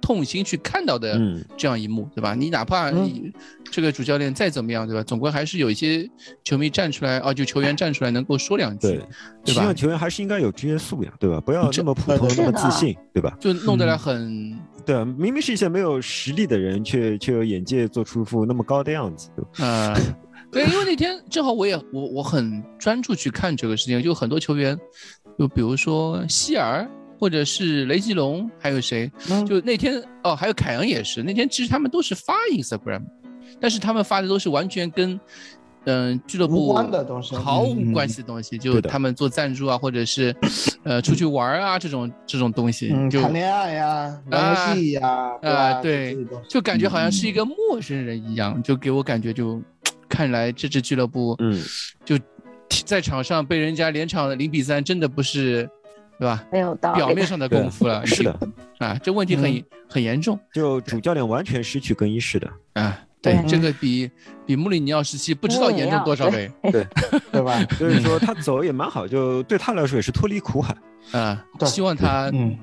[SPEAKER 5] 痛心去看到的
[SPEAKER 4] 嗯
[SPEAKER 5] 这样一幕，对吧？你哪怕你这个主教练再怎么样，对吧？总归还是有一些球迷站出来，啊，就球员站出来能够说两句，
[SPEAKER 4] 对，
[SPEAKER 5] 对吧
[SPEAKER 4] 希望？球员还是应该有职业素养，对吧？不要
[SPEAKER 5] 这
[SPEAKER 4] 么普通，那么自信，对吧？
[SPEAKER 5] 就弄得来很
[SPEAKER 4] 对啊，明明是一些没有实力的人，却却有眼界做出一副那么高的样子，对吧？
[SPEAKER 5] 呃，对，因为那天正好我也我我很专注去看这个事情，就很多球员，就比如说希尔或者是雷吉隆，还有谁，
[SPEAKER 6] 嗯
[SPEAKER 5] 就那天哦，还有凯恩也是，那天其实他们都是发 Instagram，但是他们发的都是完全跟嗯俱乐
[SPEAKER 6] 无
[SPEAKER 5] 部
[SPEAKER 6] 关的东西
[SPEAKER 5] 毫无
[SPEAKER 6] 嗯
[SPEAKER 5] 关系的东西，就他们做赞助啊，或者是呃出去玩啊这种这种东西，
[SPEAKER 6] 嗯，
[SPEAKER 5] 就
[SPEAKER 6] 谈恋爱呀，玩游戏呀？
[SPEAKER 5] 啊对就感觉好像是一个陌生人一样，就给我感觉就，看来这支俱乐部，
[SPEAKER 4] 嗯，
[SPEAKER 5] 就在场上被人家连场零比三，真的不是，对吧？
[SPEAKER 7] 没有到。
[SPEAKER 5] 表面上的功夫了，
[SPEAKER 4] 是的，
[SPEAKER 5] 啊，这问题很、
[SPEAKER 6] 嗯
[SPEAKER 5] 很严重
[SPEAKER 4] 就主教练完全失去更衣室的，
[SPEAKER 5] 啊。对，这个比比穆里尼奥时期不知道严重多少倍
[SPEAKER 6] 对对吧？
[SPEAKER 4] 所以说他走也蛮好，就对他来说也是脱离苦海，
[SPEAKER 5] 啊。希望他
[SPEAKER 6] 嗯，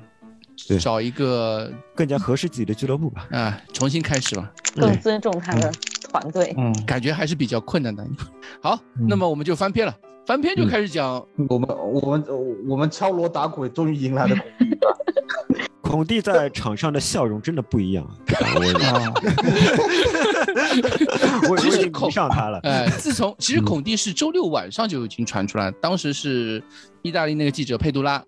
[SPEAKER 5] 找一个
[SPEAKER 4] 更加合适自己的俱乐部吧。
[SPEAKER 5] 啊，重新开始吧。
[SPEAKER 7] 更尊重他的团队。
[SPEAKER 6] 嗯，
[SPEAKER 5] 感觉还是比较困难的。好，
[SPEAKER 6] 嗯
[SPEAKER 5] 那么我们就翻篇了。翻篇就开始讲，
[SPEAKER 6] 我们我们我们敲锣打鼓，终于迎来了
[SPEAKER 4] 孔蒂在场上的笑容真的不一样，我
[SPEAKER 6] 啊，
[SPEAKER 4] 我 我已经
[SPEAKER 5] 其实孔
[SPEAKER 4] 迷上他了。
[SPEAKER 5] 呃，自从其实孔蒂是周六晚上就已经传出来，当时是意大利那个记者佩杜拉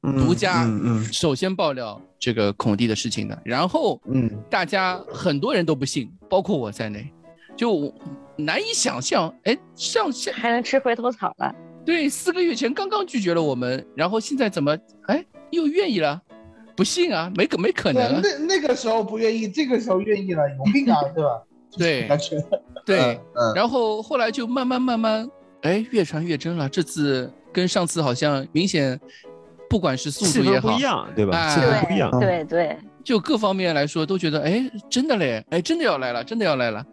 [SPEAKER 5] 独家
[SPEAKER 6] 嗯嗯。
[SPEAKER 5] 首先爆料这个孔蒂的事情的，然后
[SPEAKER 6] 嗯。
[SPEAKER 5] 大家很多人都不信，包括我在内，就难以想象，哎，上下
[SPEAKER 7] 还能吃回头草了，
[SPEAKER 5] 对四个月前刚刚拒绝了我们，然后现在怎么哎又愿意了？不信啊，没可没可能，啊，
[SPEAKER 6] 那那个时候不愿意，这个时候愿意了，有病啊，对吧？
[SPEAKER 5] 对
[SPEAKER 6] 感觉
[SPEAKER 5] 对，
[SPEAKER 6] 嗯，
[SPEAKER 5] 然后后来就慢慢慢慢，哎，越传越真了。这次跟上次好像明显，不管是速度也好
[SPEAKER 4] 不一，样，对吧？
[SPEAKER 5] 哎
[SPEAKER 4] 气氛不一样。
[SPEAKER 7] 对对，
[SPEAKER 5] 就各方面来说都觉得，哎，真的嘞，哎，真的要来了，真的要来了。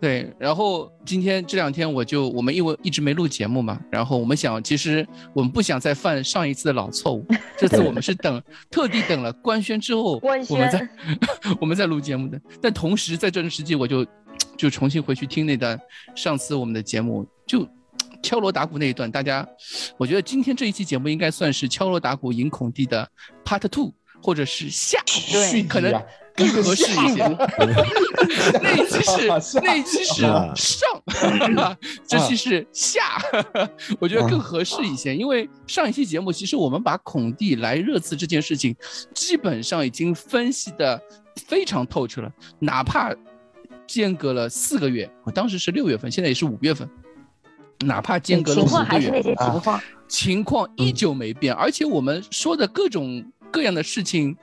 [SPEAKER 5] 对，然后今天这两天我就我们因为一直没录节目嘛，然后我们想，其实我们不想再犯上一次的老错误，这次我们是等特地等了官宣之后，我们再 我们再录节目的。但同时在这段时期，我就就重新回去听那段上次我们的节目，就敲锣打鼓那一段，大家，我觉得今天这一期节目应该算是敲锣打鼓赢孔蒂的 Part Two，或者是下，
[SPEAKER 6] 续
[SPEAKER 5] 可能更合适一些。那一期是
[SPEAKER 6] 下
[SPEAKER 5] 那一期是
[SPEAKER 4] 啊
[SPEAKER 5] 上，是吧？这期是下，我觉得更合适一些。因为上一期节目，其实我们把孔蒂来热刺这件事情，基本上已经分析的非常透彻了，哪怕间隔了四个月，我当时是六月份，现在也是五月份，哪怕间隔了
[SPEAKER 7] 情
[SPEAKER 5] 五个月，
[SPEAKER 7] 况还是那些情况。
[SPEAKER 5] 情况依旧没变，而且我们说的各种各样的事情，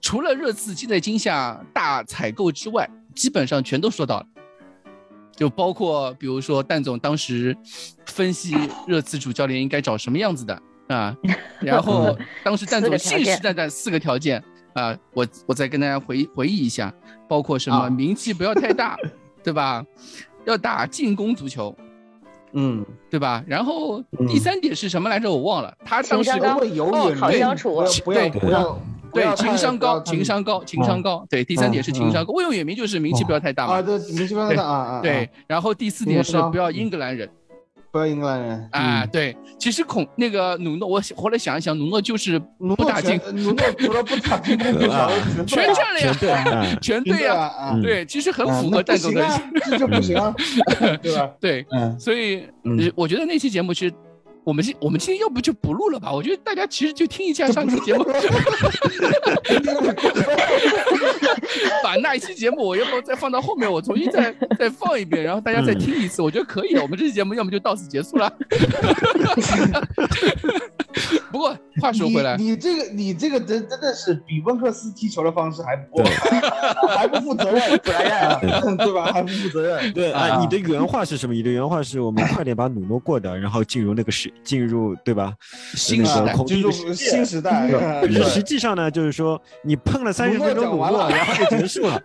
[SPEAKER 5] 除了热刺现在今夏大采购之外，基本上全都说到了。就包括比如说蛋总当时分析热刺主教练应该找什么样子的啊，然后当时蛋总信誓旦旦四个条件啊，我我再跟大家回回忆一下，包括什么
[SPEAKER 6] 啊
[SPEAKER 5] 名气不要太大，对吧？要打进攻足球，
[SPEAKER 6] 嗯，
[SPEAKER 5] 对吧？然后
[SPEAKER 6] 嗯
[SPEAKER 5] 第三点是什么来着？我忘了。他当时
[SPEAKER 6] 会有
[SPEAKER 7] 哦
[SPEAKER 6] 眼泪，
[SPEAKER 7] 好相处
[SPEAKER 6] 不要
[SPEAKER 5] 对
[SPEAKER 6] 不要不要
[SPEAKER 5] 对情商高，情商高，情商高。对，第三点是情商高。魏永远明就是名气不要太大嘛啊，
[SPEAKER 6] 对，名气不要太大啊啊，
[SPEAKER 5] 对，然后第四点是不要英格兰人
[SPEAKER 6] 不要英格兰人
[SPEAKER 5] 啊。，对，其实孔那个努诺，我后来想一想，努诺就是
[SPEAKER 6] 努
[SPEAKER 5] 不打进，
[SPEAKER 6] 努诺除了不打进攻，全
[SPEAKER 5] 全占了呀，
[SPEAKER 4] 嗯，
[SPEAKER 5] 全对呀。对，其实很
[SPEAKER 6] 啊
[SPEAKER 5] 符合
[SPEAKER 6] 那
[SPEAKER 5] 蛋总的。
[SPEAKER 6] 这就不行啊，对吧？
[SPEAKER 5] 对，
[SPEAKER 6] 嗯
[SPEAKER 5] 所以我觉得那期节目其实。我们今我们今天要不就不录了吧？我觉得大家其实就听一下上期节目，把那一期节目我要不再放到后面，我重新再再放一遍，然后大家再听一次，我觉得可以的。我们这期节目要么就到此结束了。不过话说回来，
[SPEAKER 6] 你你这个你这个真真的是比温克斯踢球的方式还不还不负责任，对吧？还不负责任。
[SPEAKER 4] 对
[SPEAKER 6] 啊
[SPEAKER 4] 啊，你的原话是什么？你的原话是我们快点把努诺过掉，然后进入那个时，进入对吧？
[SPEAKER 5] 新时代
[SPEAKER 6] 进入新时代，
[SPEAKER 4] 实际上呢，就是说你碰了三十分钟
[SPEAKER 6] 鲁了。
[SPEAKER 4] 然后就结束了。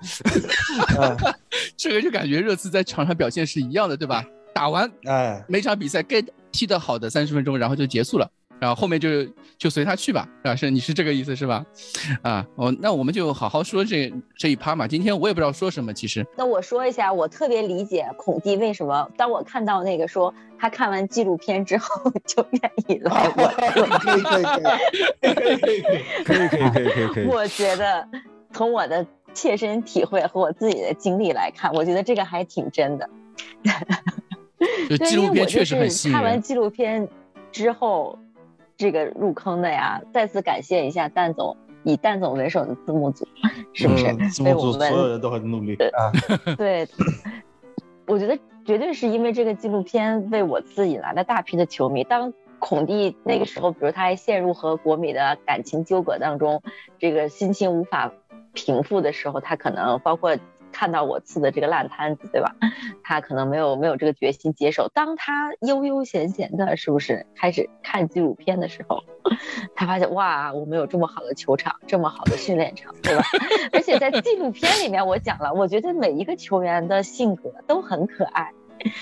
[SPEAKER 5] 这个就感觉热刺在场上表现是一样的，对吧？打完
[SPEAKER 6] 哎，
[SPEAKER 5] 每场比赛该踢得好的三十分钟，然后就结束了，然后后面就就随他去吧，是吧？是你是这个意思是吧？啊，哦，那我们就好好说这这一趴嘛。今天我也不知道说什么，其实
[SPEAKER 7] 那我说一下，我特别理解孔蒂为什么，当我看到那个说他看完纪录片之后 就愿意来我，
[SPEAKER 6] 可以可以可以可以可以可以。
[SPEAKER 4] 可以可以可以可以。
[SPEAKER 7] 我觉得从我的切身体会和我自己的经历来看，我觉得这个还挺真的。
[SPEAKER 5] 就
[SPEAKER 7] 对，
[SPEAKER 5] 纪录片确
[SPEAKER 7] 因为我就是
[SPEAKER 5] 实很吸引。
[SPEAKER 7] 看完纪录片之后，这个入坑的呀，再次感谢一下蛋总，以蛋总为首的字幕组，是不是？
[SPEAKER 6] 嗯字幕组
[SPEAKER 7] 为我们
[SPEAKER 6] 所有人都很努力啊。
[SPEAKER 7] 对，我觉得绝对是因为这个纪录片为我自己来了大批的球迷。当孔蒂那个时候，比如他还陷入和国米的感情纠葛当中，这个心情无法平复的时候，他可能包括。看到我刺的这个烂摊子，对吧？他可能没有没有这个决心接手。当他悠悠闲闲的，是不是开始看纪录片的时候，他发现哇，我们有这么好的球场，这么好的训练场，对吧？而且在纪录片里面，我讲了，我觉得每一个球员的性格都很可爱，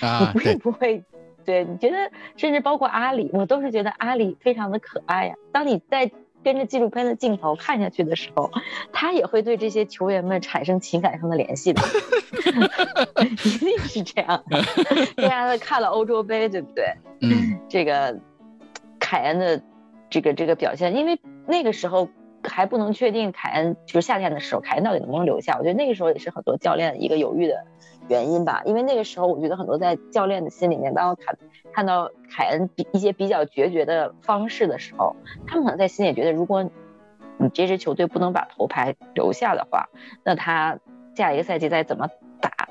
[SPEAKER 5] 啊，
[SPEAKER 7] 你会不会？对，你觉得甚至包括阿里，我都是觉得阿里非常的可爱呀。当你在。跟着纪录片的镜头看下去的时候，他也会对这些球员们产生情感上的联系的，一定是这样。大家看了欧洲杯，对不对？
[SPEAKER 5] 嗯，
[SPEAKER 7] 这个凯恩的这个这个表现，因为那个时候还不能确定凯恩就是夏天的时候，凯恩到底能不能留下？我觉得那个时候也是很多教练一个犹豫的原因吧。因为那个时候，我觉得很多在教练的心里面，当他看到凯恩比一些比较决绝的方式的时候，他们可能在心里觉得，如果你这支球队不能把头牌留下的话，那他下一个赛季再怎么打，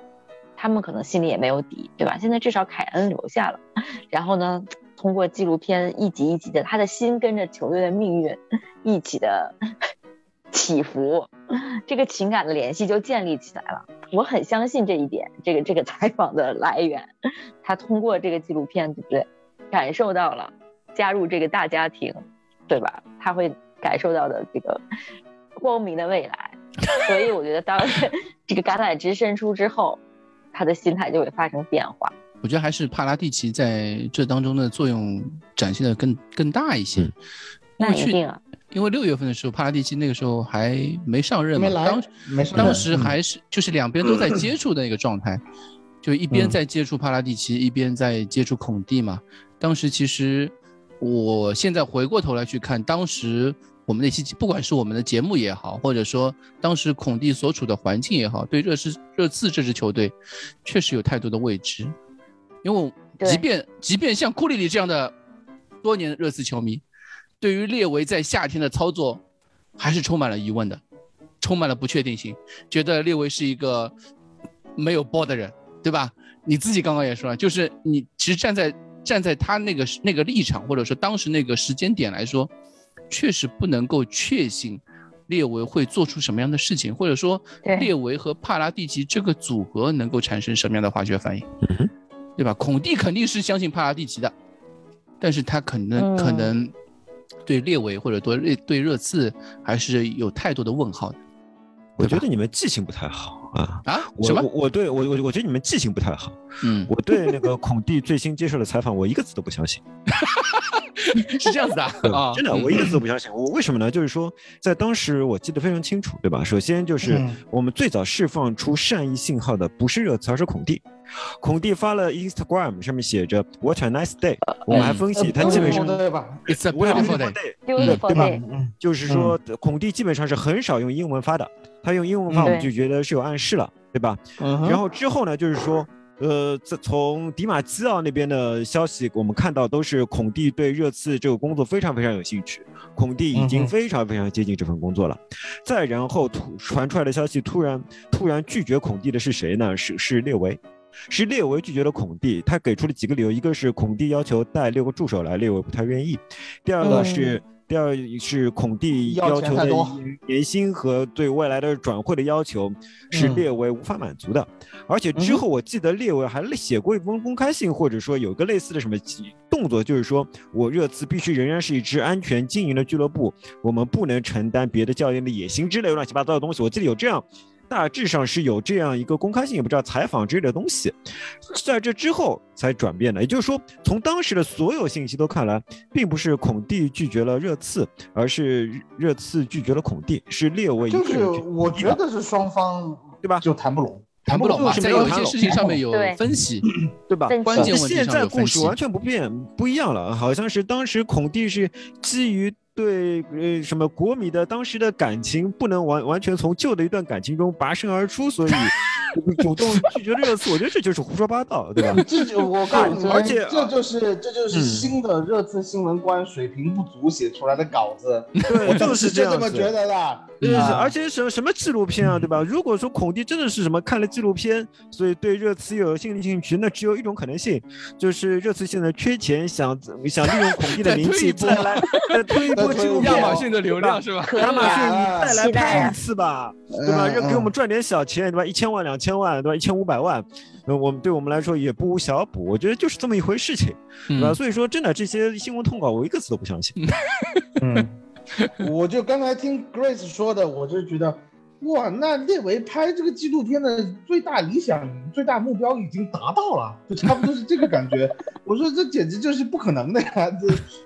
[SPEAKER 7] 他们可能心里也没有底，对吧？现在至少凯恩留下了，然后呢，通过纪录片一集一集的，他的心跟着球队的命运一起的起伏，这个情感的联系就建立起来了。我很相信这一点，这个这个采访的来源，他通过这个纪录片，对不对？感受到了加入这个大家庭，对吧？他会感受到的这个光明的未来。所以我觉得，当 这个橄榄枝伸出之后，他的心态就会发生变化。
[SPEAKER 5] 我觉得还是帕拉蒂奇在这当中的作用展现的更更大一些。
[SPEAKER 7] 那一定啊。
[SPEAKER 5] 因为六月份的时候，帕拉蒂奇那个时候还没上任嘛，当当时还是就是两边都在接触的一个状态，就一边在接触帕拉蒂奇，一边在接触孔蒂嘛。当时其实我现在回过头来去看，当时我们那期不管是我们的节目也好，或者说当时孔蒂所处的环境也好，对热刺热刺这支球队确实有太多的未知。因为即便即便像库里里这样的多年热刺球迷。对于列维在夏天的操作，还是充满了疑问的，充满了不确定性，觉得列维是一个没有波的人，对吧？你自己刚刚也说了，就是你其实站在站在他那个那个立场，或者说当时那个时间点来说，确实不能够确信列维会做出什么样的事情，或者说列维和帕拉蒂奇这个组合能够产生什么样的化学反应，对吧？孔蒂肯定是相信帕拉蒂奇的，但是他可能可能。对列维或者对热对热刺还是有太多的问号的，
[SPEAKER 4] 我觉得你们记性不太好啊
[SPEAKER 5] 啊！
[SPEAKER 4] 什么？我对我我我觉得你们记性不太好。
[SPEAKER 5] 嗯，
[SPEAKER 4] 我对那个孔蒂最新接受的采访，我一个字都不相信。
[SPEAKER 5] 是这样子的啊，
[SPEAKER 4] 真的，我一个字都不相信。我为什么呢？就是说，在当时我记得非常清楚，对吧？首先就是我们最早释放出善意信号的不是热词，而是孔蒂。孔蒂发了 Instagram，上面写着 What a nice day。我们还分析他基本上
[SPEAKER 6] 对吧
[SPEAKER 5] ？It's a beautiful day，
[SPEAKER 7] 对
[SPEAKER 4] 吧？就是说孔蒂基本上是很少用英文发的，他用英文发我们就觉得是有暗示了，对吧？然后之后呢，就是说。呃，这从迪马基奥那边的消息，我们看到都是孔蒂对热刺这个工作非常非常有兴趣，孔蒂已经非常非常接近这份工作了。再然后突传出来的消息，突然突然拒绝孔蒂的是谁呢？是是列维，是列维拒绝了孔蒂，他给出了几个理由，一个是孔蒂要求带六个助手来，列维不太愿意；第二个是。第二是孔蒂要求的年薪和对未来的转会的要求是列维无法满足的，而且之后我记得列维还写过一封公开信，或者说有个类似的什么动作，就是说我热刺必须仍然是一支安全经营的俱乐部，我们不能承担别的教练的野心之类乱七八糟的东西。我记得有这样。大致上是有这样一个公开性，也不知道采访之类的东西，在这之后才转变的。也就是说，从当时的所有信息都看来，并不是孔蒂拒绝了热刺，而是热刺拒绝了孔蒂，是列为一个
[SPEAKER 6] 就是我觉得是双方
[SPEAKER 4] 对吧？
[SPEAKER 6] 就谈不拢，
[SPEAKER 5] 谈不拢，在有一些事情上面有分析，
[SPEAKER 4] 对吧？
[SPEAKER 5] 关键问题
[SPEAKER 4] 现在故事完全不变，不一样了，好像是当时孔蒂是基于。对，呃，什么国米的当时的感情不能完完全从旧的一段感情中拔身而出，所以主动拒绝了热刺，我觉得这就是胡说八道，对吧？
[SPEAKER 6] 这就我告诉你，
[SPEAKER 4] 而且
[SPEAKER 6] 这就是这就是
[SPEAKER 4] 嗯
[SPEAKER 6] 新的热刺新闻官水平不足写出来的稿子，
[SPEAKER 4] 对，
[SPEAKER 6] 我
[SPEAKER 4] 就是
[SPEAKER 6] 就这么。觉得的。
[SPEAKER 4] 是，
[SPEAKER 6] 啊
[SPEAKER 4] 而且什么什么纪录片啊，对吧？如果说孔蒂真的是什么看了纪录片，所以对热刺有心理兴趣，那只有一种可能性，就是热刺现在缺钱，想想利用孔蒂的名气
[SPEAKER 5] 再
[SPEAKER 4] 来再推一波纪录片
[SPEAKER 5] 亚。马逊的流量是吧？
[SPEAKER 4] 亚马逊
[SPEAKER 7] 啊，
[SPEAKER 4] 再来拍一！次吧，对吧？要给我们赚点小钱，对吧？一千万、两千万，对吧？一千五百万，那，我们对我们来说也不无小补。我觉得就是这么一回事情，对吧？
[SPEAKER 5] 嗯，
[SPEAKER 4] 所以说，真的这些新闻通稿，我一个字都不相信。
[SPEAKER 6] 嗯，我就刚才听 Grace 说的，我就觉得，哇，那列维拍这个纪录片的最大理想、最大目标已经达到了，就差不多是这个感觉。我说这简直就是不可能的呀，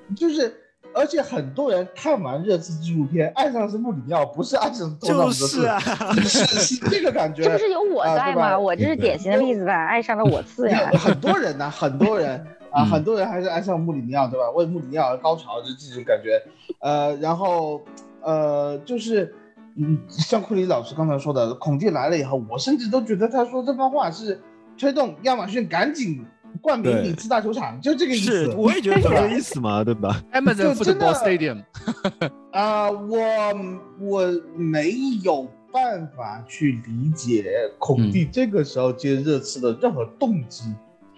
[SPEAKER 6] 这就是。而且很多人看完热刺纪录片，爱上的是穆里尼奥，不是爱上托纳姆
[SPEAKER 4] 就
[SPEAKER 6] 德
[SPEAKER 4] 是啊，
[SPEAKER 6] 是是 这个感觉。
[SPEAKER 7] 这不是有我在吗？我这是典型的例子吧？爱上了我次呀！
[SPEAKER 6] 很多人呢、很多人啊，
[SPEAKER 5] 嗯
[SPEAKER 6] 很多人还是爱上穆里尼奥，对吧？为穆里尼奥而高潮，就这种感觉。呃，然后呃，就是嗯，像库里老师刚才说的，孔蒂来了以后，我甚至都觉得他说这番话是推动亚马逊赶紧冠名
[SPEAKER 4] 对
[SPEAKER 6] 里兹大球场，就这个意
[SPEAKER 4] 是，
[SPEAKER 6] 思。
[SPEAKER 4] 我也觉得就这个 意思嘛，对吧
[SPEAKER 5] ？Amazon Football Stadium，
[SPEAKER 6] 啊、我我没有办法去理解孔蒂这个时候接热刺的任何动机。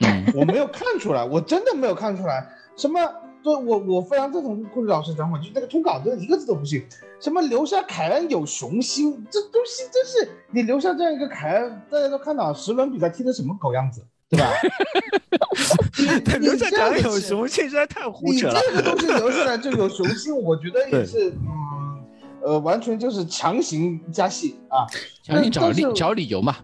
[SPEAKER 5] 嗯
[SPEAKER 6] 我没有看出来，我真的没有看出来什么。对我，我非常赞同库里老师的讲法，就是那个通稿真的一个字都不信。什么留下凯恩有雄心，这东西真是你留下这样一个凯恩，大家都看到十轮比赛踢的什么狗样子，对吧？
[SPEAKER 4] 但留下
[SPEAKER 6] 你这样
[SPEAKER 4] 感有
[SPEAKER 6] 子
[SPEAKER 4] 雄心实在太胡扯了。
[SPEAKER 6] 这个东西留下来就有雄心，我觉得也是，嗯，呃，完全就是强行加戏啊。
[SPEAKER 5] 强行找理找理由嘛。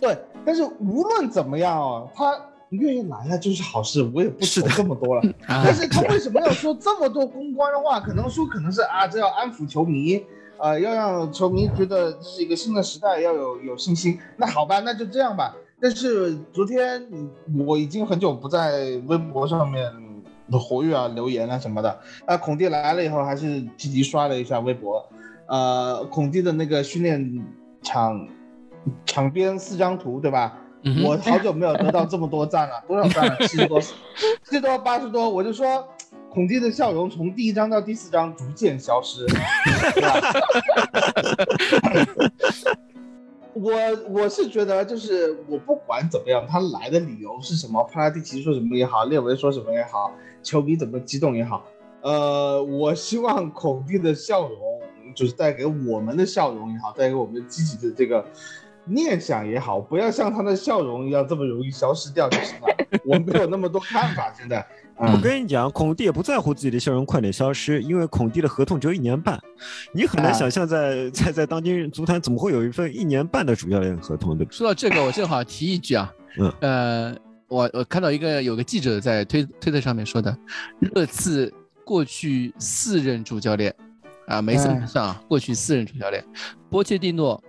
[SPEAKER 6] 对，但是无论怎么样哦，他愿意来了就是好事，我也不说这么多了。
[SPEAKER 5] 啊
[SPEAKER 6] 但是他为什么要说这么多公关的话？可能说可能是啊，这要安抚球迷，呃，要让球迷觉得这是一个新的时代，要有有信心。那好吧，那就这样吧。但是昨天嗯我已经很久不在微博上面活跃啊、留言啊什么的。啊，孔蒂来了以后，还是积极刷了一下微博。呃，孔蒂的那个训练场场边四张图，对吧？
[SPEAKER 5] 嗯
[SPEAKER 6] 我好久没有得到这么多赞了，多少赞了？七十多，七十多，八十多。我就说，孔蒂的笑容从第一张到第四张逐渐消失，对吧？我我是觉得，就是我不管怎么样，他来的理由是什么，帕拉蒂奇说什么也好，列维说什么也好，球迷怎么激动也好，呃，我希望孔蒂的笑容，就是带给我们的笑容也好，带给我们积极的这个念想也好，不要像他的笑容一样这么容易消失掉就行了。我没有那么多看法，现在。
[SPEAKER 4] 我
[SPEAKER 6] 嗯，
[SPEAKER 4] 跟你讲，孔蒂也不在乎自己的笑容快点消失，因为孔蒂的合同只有一年半，你很难
[SPEAKER 6] 啊。
[SPEAKER 4] 想象在在在当今足坛怎么会有一份一年半的主教练合同，对吧？
[SPEAKER 5] 说到这个，我正好提一句啊，
[SPEAKER 4] 嗯。
[SPEAKER 5] 呃，我我看到一个有个记者在推推特上面说的，热刺过去四任主教练啊，梅森不算啊，过去四任主教练，波切蒂诺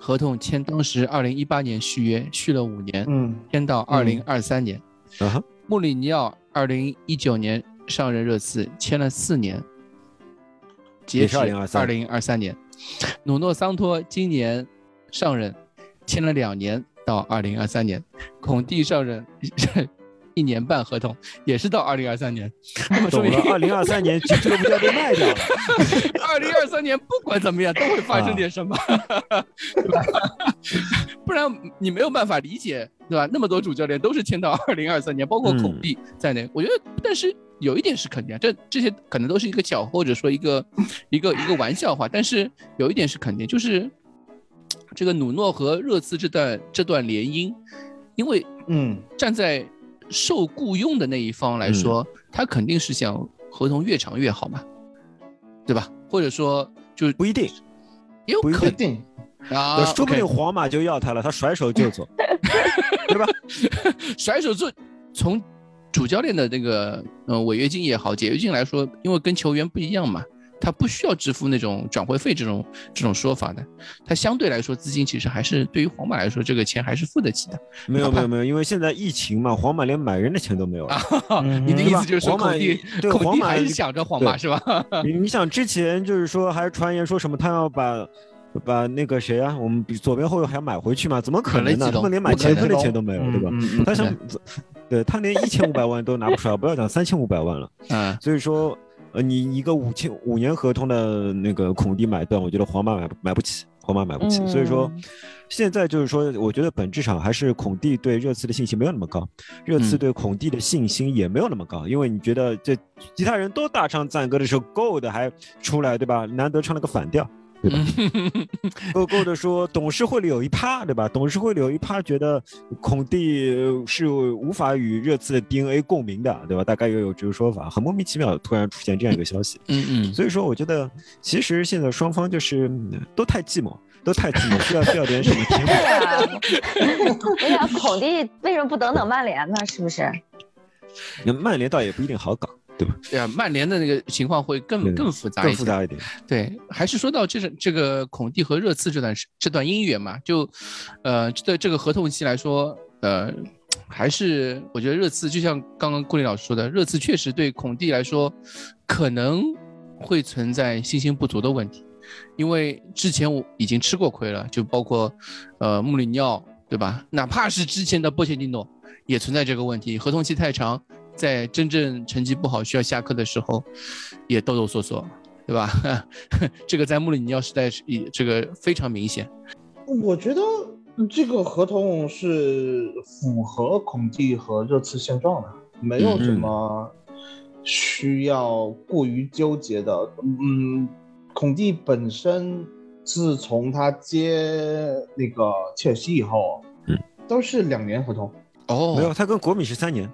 [SPEAKER 5] 合同签当时二零一八年续约，续了五年，
[SPEAKER 6] 嗯。
[SPEAKER 5] 签到二零二三年。穆里尼奥二零一九年上任热刺，签了四年，截止
[SPEAKER 4] 2023
[SPEAKER 5] 二零二三年。努诺桑托今年上任，签了两年到二零二三年。孔蒂上任 一年半合同，也是到二零二三年。那么说明
[SPEAKER 4] 二零二三年俱乐部就要被卖掉了。
[SPEAKER 5] 二零二三年不管怎么样都会发生点什么，对吧？不然你没有办法理解，对吧？那么多主教练都是签到二零二三年，包括孔蒂在内。我觉得，但是有一点是肯定啊，这这些可能都是一个巧合，或者说一个一个一个玩笑话。但是有一点是肯定，就是这个努诺和热刺这段这段联姻，因为
[SPEAKER 6] 嗯
[SPEAKER 5] 站在受雇佣的那一方来说，他肯定是想合同越长越好嘛，对吧？或者说就
[SPEAKER 4] 不一定，
[SPEAKER 5] 也有
[SPEAKER 4] 不一
[SPEAKER 6] 定。
[SPEAKER 5] 能啊，
[SPEAKER 4] 说不定皇马就要他了，他甩手就走，对吧？
[SPEAKER 5] 甩手就从主教练的那个呃违约金也好，解约金来说，因为跟球员不一样嘛，他不需要支付那种转会费这种这种说法的，他相对来说资金其实还是对于皇马来说，这个钱还是付得起的。
[SPEAKER 4] 没有没有没有，因为现在疫情嘛，皇马连买人的钱都没有了。
[SPEAKER 6] 嗯
[SPEAKER 5] 你的意思就是说
[SPEAKER 4] 对皇马
[SPEAKER 5] 还是想着皇马是吧？
[SPEAKER 4] 你 你想之前就是说还传言说什么他要把把那个谁啊，我们比左边后卫还要买回去吗？怎么可能呢？他们连买
[SPEAKER 5] 不可能
[SPEAKER 4] 前锋的钱都没有，对吧？
[SPEAKER 6] 嗯嗯
[SPEAKER 4] 他想，对他连一千五百万都拿不出来，不要讲三千五百万了。
[SPEAKER 5] 嗯，
[SPEAKER 4] 所以说，呃，你一个五千五年合同的那个孔蒂买断，我觉得皇马买买不起，皇马买不起。所以说
[SPEAKER 7] 嗯，
[SPEAKER 4] 现在就是说，我觉得本质上还是孔蒂对热刺的信心没有那么高，热刺
[SPEAKER 5] 嗯
[SPEAKER 4] 对孔蒂的信心也没有那么高，因为你觉得这其他人都大唱赞歌的时候，够的还出来，对吧？难得唱了个反调。对吧？够够的说，董事会里有一趴，对吧？董事会里有一趴觉得孔蒂呃是无法与热刺的 DNA 共鸣的，对吧？大概又有这个说法，很莫名其妙，突然出现这样一个消息。
[SPEAKER 5] 嗯嗯，
[SPEAKER 4] 所以说，我觉得其实现在双方就是嗯都太寂寞，都太寂寞，需要需要点什么填补。
[SPEAKER 7] 对啊，我想孔蒂为什么不等等曼联呢？是不是？
[SPEAKER 4] 那曼联倒也不一定好搞，对吧？
[SPEAKER 5] 对啊，曼联的那个情况会更更复杂。
[SPEAKER 4] 更复杂一点。
[SPEAKER 5] 对，还是说到这是这个孔蒂和热刺这段时这段姻缘嘛，就，呃，这这个合同期来说，呃，还是我觉得热刺就像刚刚顾里老师说的，热刺确实对孔蒂来说可能会存在信心不足的问题，因为之前我已经吃过亏了，就包括呃穆里尼奥对吧？哪怕是之前的波切蒂诺也存在这个问题，合同期太长，在真正成绩不好需要下课的时候，也抖抖嗦嗦。对吧？这个在穆里尼奥时代是也这个非常明显。
[SPEAKER 6] 我觉得这个合同是符合孔蒂和热刺现状的，没有什么需要过于纠结的。嗯，孔蒂本身自从他接那个切尔西以后，
[SPEAKER 4] 嗯，
[SPEAKER 6] 都是两年合同
[SPEAKER 5] 哦
[SPEAKER 4] 没有，他跟国米是三年。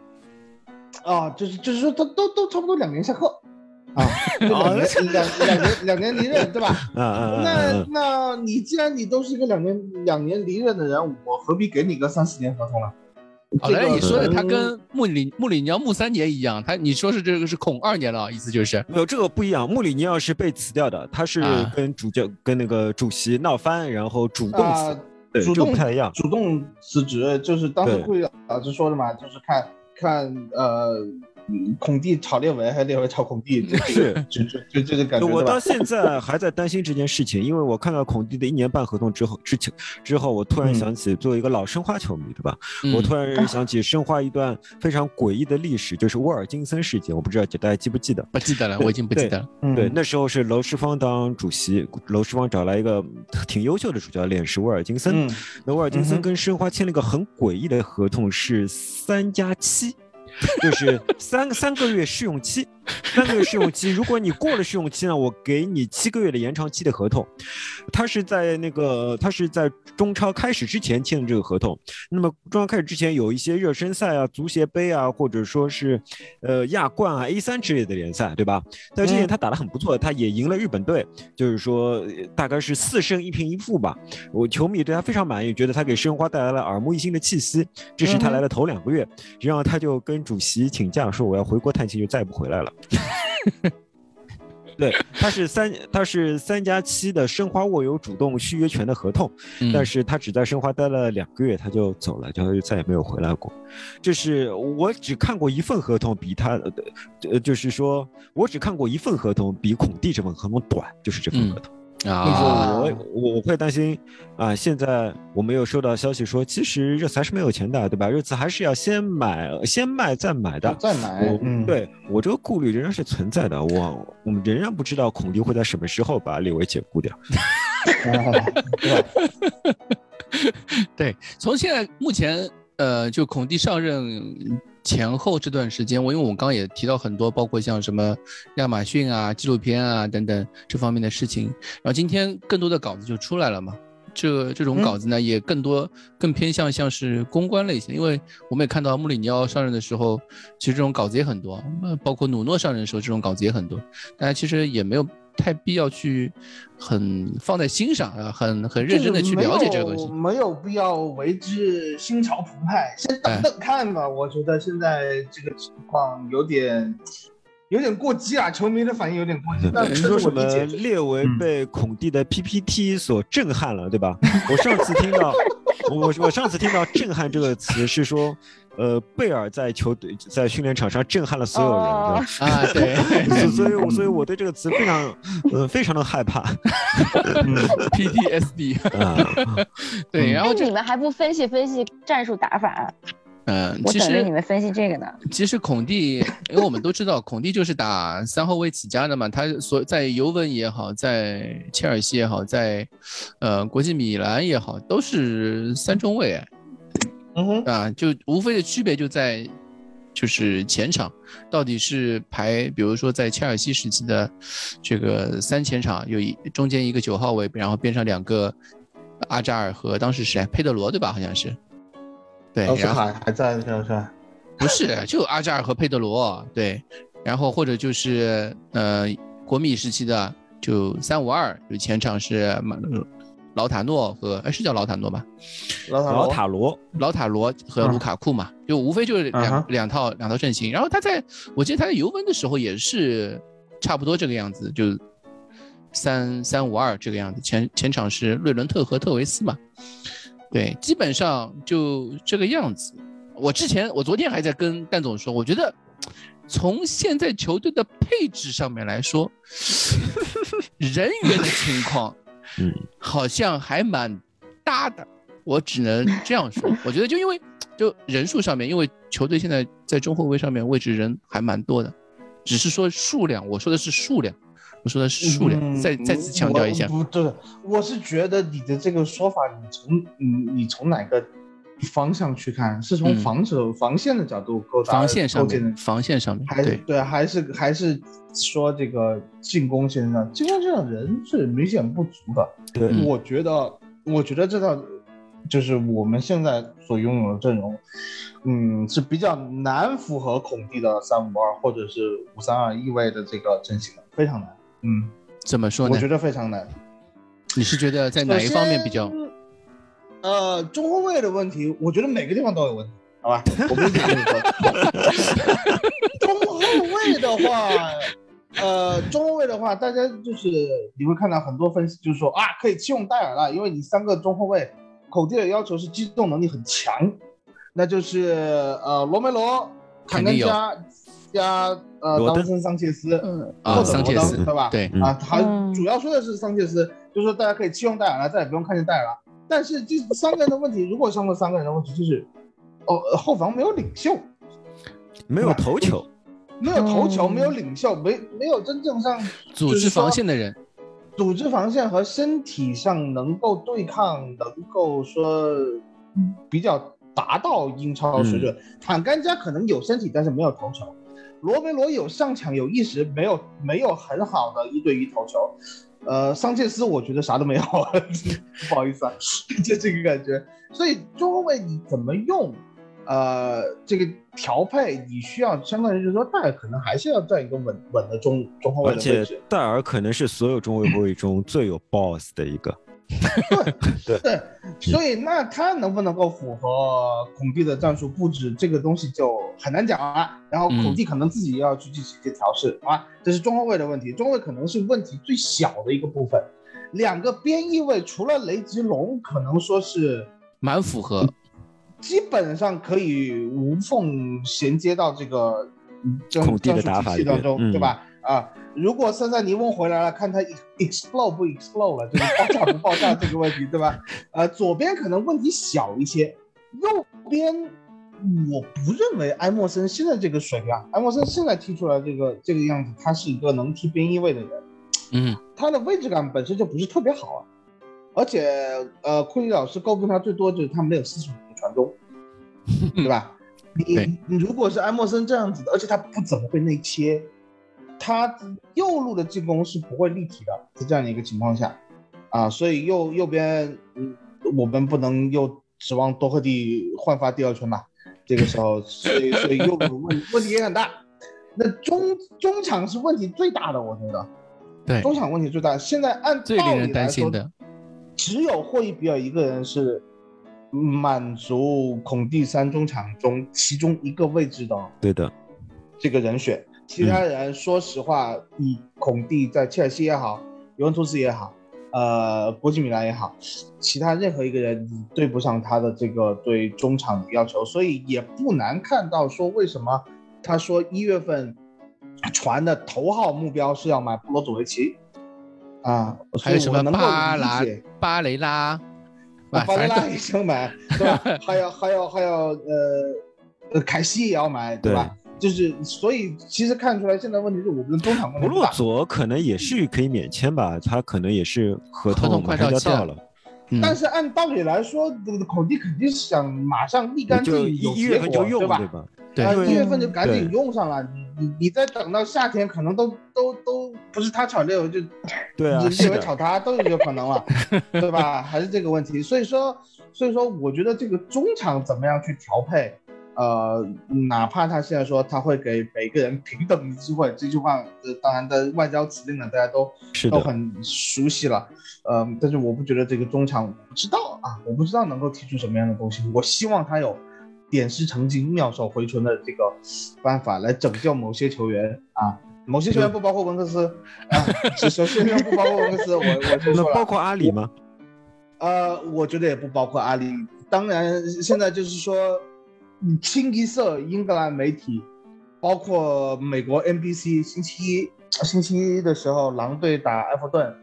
[SPEAKER 6] 啊，就是就是说他都都差不多两年下课啊，就两 年两两年两年离任，对吧？
[SPEAKER 4] 啊啊啊啊
[SPEAKER 6] 那
[SPEAKER 4] 啊！
[SPEAKER 6] 那你既然你都是一个两年两年离任的人，我何必给你个三四年合同呢？
[SPEAKER 5] 好嘞，你说的他跟穆里穆里尼奥穆三年一样，他你说是这个是孔二年了，意思就是
[SPEAKER 4] 没有这个不一样，穆里尼奥是被辞掉的，他是
[SPEAKER 5] 啊
[SPEAKER 4] 跟主教、跟那个主席闹翻，然后主动辞，
[SPEAKER 6] 啊
[SPEAKER 4] 对，
[SPEAKER 6] 主动
[SPEAKER 4] 不太一样。
[SPEAKER 6] 主动辞职，就是当时
[SPEAKER 4] 对
[SPEAKER 6] 顾老师说的嘛，就是看看呃，嗯孔蒂炒列维还是列维炒孔蒂，这
[SPEAKER 4] 是
[SPEAKER 6] 就就就这个感觉，
[SPEAKER 4] 我到？现在还在担心这件事情，因为我看到孔蒂的一年半合同之后，之前之后，我突然
[SPEAKER 6] 嗯
[SPEAKER 4] 想起，作为一个老申花球迷，对吧？
[SPEAKER 5] 嗯
[SPEAKER 4] 我突然想起申花一段非常诡异的历史，就是沃尔金森事件，我不知道大家记不记得？
[SPEAKER 5] 不记得了，我已经不记得
[SPEAKER 4] 对，那时候是娄世芳当主席，娄世芳找来一个挺优秀的主教练，是沃尔金森。
[SPEAKER 6] 嗯
[SPEAKER 4] 那沃尔金森跟申花签了一个很诡异的合同，是三加七，就是三三个月试用期，三个月试用期，如果你过了试用期呢，我给你七个月的延长期的合同。他是在那个他是在中超开始之前签的这个合同。那么中超开始之前有一些热身赛啊、足协杯啊，或者说是呃亚冠啊、A 三之类的联赛，对吧？但今年
[SPEAKER 6] 嗯
[SPEAKER 4] 他打得很不错，他也赢了日本队，就是说呃大概是四胜一平一负吧。我球迷对他非常满意，觉得他给申花带来了耳目一新的气息。这是他来的头两个月，然后他就跟主席请假说我要回国探亲，就再也不回来了。对，他是三，他是三加七的申花握有主动续约权的合同，
[SPEAKER 5] 嗯
[SPEAKER 4] 但是他只在申花待了两个月，他就走了，然后就再也没有回来过。这是我只看过一份合同，比他，呃，就是说我只看过一份合同，比孔蒂这份合同短，就是这份合同。
[SPEAKER 5] 啊，
[SPEAKER 4] 说我我我会担心啊，现在我没有收到消息说，其实热刺还是没有钱的，对吧？热刺还是要先买、先卖再买的。
[SPEAKER 6] 再买
[SPEAKER 4] 我，
[SPEAKER 6] 嗯，
[SPEAKER 4] 对我这个顾虑仍然是存在的，我我们仍然不知道孔蒂会在什么时候把李维解雇掉。
[SPEAKER 6] 对吧？
[SPEAKER 5] 对，从现在目前呃，就孔蒂上任前后这段时间，我因为我刚刚也提到很多，包括像什么亚马逊啊、纪录片啊等等这方面的事情，然后今天更多的稿子就出来了嘛。这这种稿子呢，也更多更偏向像是公关类型，因为我们也看到穆里尼奥上任的时候，其实这种稿子也很多，呃包括努诺上任的时候，这种稿子也很多，大家其实也没有太必要去很放在心上啊，很很认真的去了解这个东西。
[SPEAKER 6] 没有必要为之心潮澎湃，先等等看吧。我觉得现在这个情况有点有点过激啊，球迷的反应有点过激。但
[SPEAKER 4] 你
[SPEAKER 6] 是
[SPEAKER 4] 说什么
[SPEAKER 6] 我理解，
[SPEAKER 4] 列维
[SPEAKER 6] 嗯
[SPEAKER 4] 被孔蒂的 PPT 所震撼了，对吧？我上次听到我我上次听到“震撼”这个词是说，呃，贝尔在球队在训练场上震撼了所有人，
[SPEAKER 7] 哦
[SPEAKER 5] 啊，对
[SPEAKER 4] 所所以我，所以我对这个词非常，呃，非常的害怕。嗯
[SPEAKER 5] ，PTSD，
[SPEAKER 4] 啊，
[SPEAKER 5] 对，
[SPEAKER 4] 嗯
[SPEAKER 5] 然后
[SPEAKER 7] 你们还不分析分析战术打法？
[SPEAKER 5] 嗯，
[SPEAKER 7] 我等着
[SPEAKER 5] 其实
[SPEAKER 7] 你们分析这个呢。
[SPEAKER 5] 其实孔蒂，因为我们都知道孔蒂就是打三后卫起家的嘛，他所在尤文也好，在切尔西也好，在呃国际米兰也好，都是三中卫哎
[SPEAKER 6] 嗯哼，
[SPEAKER 5] 啊，就无非的区别就在就是前场到底是排，比如说在切尔西时期的这个三前场，有一中间一个九号位，然后边上两个阿扎尔和当时谁佩德罗对吧？好像是。对，
[SPEAKER 6] 奥斯
[SPEAKER 5] 然后
[SPEAKER 6] 卡还在是不是？
[SPEAKER 5] 不是，就阿扎尔和佩德罗，对，然后或者就是呃国米时期的就三五二，就前场是马劳塔诺和哎是叫劳塔诺吧，
[SPEAKER 4] 老
[SPEAKER 6] 老塔罗。
[SPEAKER 4] 塔罗，
[SPEAKER 5] 劳塔罗和卢卡库嘛，就无非就是两、
[SPEAKER 6] 嗯
[SPEAKER 5] 两套两套阵型。然后他在我记得他在尤文的时候也是差不多这个样子，就三三五二这个样子，前前场是瑞伦特和特维斯嘛，对，基本上就这个样子。我之前我昨天还在跟蛋总说，我觉得从现在球队的配置上面来说，人员的情况，
[SPEAKER 4] 嗯，
[SPEAKER 5] 好像还蛮搭的。我只能这样说，我觉得就因为就人数上面，因为球队现在在中后卫上面位置人还蛮多的，只是说数量，我说的是数量，我说的是数量，
[SPEAKER 6] 嗯
[SPEAKER 5] 再再次强调一下，
[SPEAKER 6] 我不对，我是觉得你的这个说法，你从你你从哪个方向去看？是从
[SPEAKER 5] 嗯
[SPEAKER 6] 防守、防线的角度构打
[SPEAKER 5] 防线上面，防线上面，
[SPEAKER 6] 还是
[SPEAKER 5] 对，
[SPEAKER 6] 对，还是还是说这个进攻线上，进攻线上人是明显不足的。
[SPEAKER 4] 对，
[SPEAKER 5] 嗯
[SPEAKER 6] 我觉得，我觉得这套就是我们现在所拥有的阵容，嗯，是比较难符合孔蒂的三五二或者是五三二意味的这个阵型的，非常难。嗯，
[SPEAKER 5] 怎么说呢
[SPEAKER 6] 我觉？得非常难。
[SPEAKER 5] 你是觉得在哪一方面比较？
[SPEAKER 6] 呃，中后卫的问题，我觉得每个地方都有问题，好吧？我跟你讲，中后卫的话，呃，中后卫的话，大家就是你会看到很多分析，就是说啊，可以弃用戴尔了，因为你三个中后卫，口蒂的要求是机动能力很强，那就是呃罗梅罗、坎根加加呃当森桑切斯，
[SPEAKER 7] 嗯
[SPEAKER 5] 啊
[SPEAKER 6] 或者罗登
[SPEAKER 5] 桑切斯
[SPEAKER 6] 对吧？
[SPEAKER 5] 对
[SPEAKER 4] 嗯
[SPEAKER 6] 啊，还
[SPEAKER 7] 嗯
[SPEAKER 6] 主要说的是桑切斯，就是说大家可以弃用戴尔了，再也不用看见戴尔了。但是这三个人的问题，如果上了三个人的问题，就是哦，后防没有领袖，
[SPEAKER 4] 没有头球，
[SPEAKER 6] 没有头球，
[SPEAKER 7] 嗯
[SPEAKER 6] 没有领袖，没没有真正上
[SPEAKER 5] 组织防线的人，
[SPEAKER 6] 组织防线和身体上能够对抗，能够说比较达到英超水准。坦甘加可能有身体，但是没有头球。罗梅罗有上抢有意识，没有没有很好的一对一头球。呃，桑切斯我觉得啥都没有，不好意思啊，就这个感觉。所以中后卫你怎么用？呃，这个调配你需要相当于就是说，戴尔可能还是要占一个稳稳的中中后卫
[SPEAKER 4] 而且
[SPEAKER 6] 的位置。
[SPEAKER 4] 戴尔可能是所有中卫后卫中最有 boss 的一个。
[SPEAKER 6] 对，所以那他能不能够符合孔蒂的战术布置，这个东西就很难讲了。然后孔蒂可能自己要去进行一些调试，好吧？这是中后卫的问题，中后卫可能是问题最小的一个部分。两个边翼位除了雷吉隆，可能说是
[SPEAKER 5] 蛮符合。
[SPEAKER 6] 基本上可以无缝衔接到这个
[SPEAKER 4] 孔蒂的
[SPEAKER 6] 体系当中，
[SPEAKER 4] 嗯
[SPEAKER 6] 对吧？啊，如果塞塞尼翁回来了，看他 explode 不 explode 了，就是爆炸不爆炸这个问题，对吧？呃，左边可能问题小一些，右边我不认为埃莫森现在这个水平啊，埃莫森现在踢出来这个这个样子，他是一个能踢边翼位的人，
[SPEAKER 5] 嗯，
[SPEAKER 6] 他的位置感本身就不是特别好啊，而且呃，库里老师诟病他最多就是他没有四十五度传中，对吧？你你如果是埃莫森这样子的，而且他不怎么会内切，他右路的进攻是不会立体的，在这样的一个情况下，啊，所以右右边，嗯，我们不能又指望多赫蒂焕发第二春吧？这个时候，所以 所以右路问问题也很大。那中中场是问题最大的，我觉得。
[SPEAKER 5] 对，
[SPEAKER 6] 中场问题最大。现在按
[SPEAKER 5] 最令人
[SPEAKER 6] 道理来说，
[SPEAKER 5] 担心的，
[SPEAKER 6] 只有霍伊比尔一个人是满足孔蒂三中场中其中一个位置的
[SPEAKER 4] 对的，
[SPEAKER 6] 这个人选。其他人说实话，以孔蒂在切尔西也好，尤文图斯也好，呃，国际米兰也好，其他任何一个人对不上他的这个对中场的要求，所以也不难看到说为什么他说一月份传的头号目标是要买布罗佐维奇啊，
[SPEAKER 5] 还有什么巴拉巴雷拉，
[SPEAKER 6] 巴雷拉也想买，对吧？还有还有还有呃呃凯西也要买，对吧？就是所以其实看出来，现在问题是我们的中场不大。
[SPEAKER 4] 佐可能也是可以免签吧，他可能也是合
[SPEAKER 5] 合同快到期了，嗯
[SPEAKER 6] 但是按道理来说，这个孔蒂肯定是想马上立竿见影有
[SPEAKER 4] 一一月
[SPEAKER 6] 结果，
[SPEAKER 4] 份就用，
[SPEAKER 6] 对吧？
[SPEAKER 5] 对
[SPEAKER 6] 一月份就赶紧用上了，你你你再等到夏天，可能都都都不是他炒六，就
[SPEAKER 4] 对啊，
[SPEAKER 6] 你
[SPEAKER 4] 是的，
[SPEAKER 6] 列为炒他都有可能了，对吧？还是这个问题，所以说所以说，我觉得这个中场怎么样去调配，呃，哪怕他现在说他会给每个人平等的机会，这句话，呃，当然的外交辞令呢，大家都
[SPEAKER 4] 是，
[SPEAKER 6] 都很熟悉了，呃，但是我不觉得这个中场，我不知道啊，我不知道能够提出什么样的东西。我希望他有点石成金、妙手回春的这个办法来拯救某些球员啊，某些球员不包括文克斯啊，只首先不包括文克斯，我我就说了，
[SPEAKER 4] 那包括阿里吗？
[SPEAKER 6] 呃，我觉得也不包括阿里。当然，现在就是说，嗯清一色英格兰媒体，包括美国 NBC，星期一星期一的时候，狼队打埃弗顿，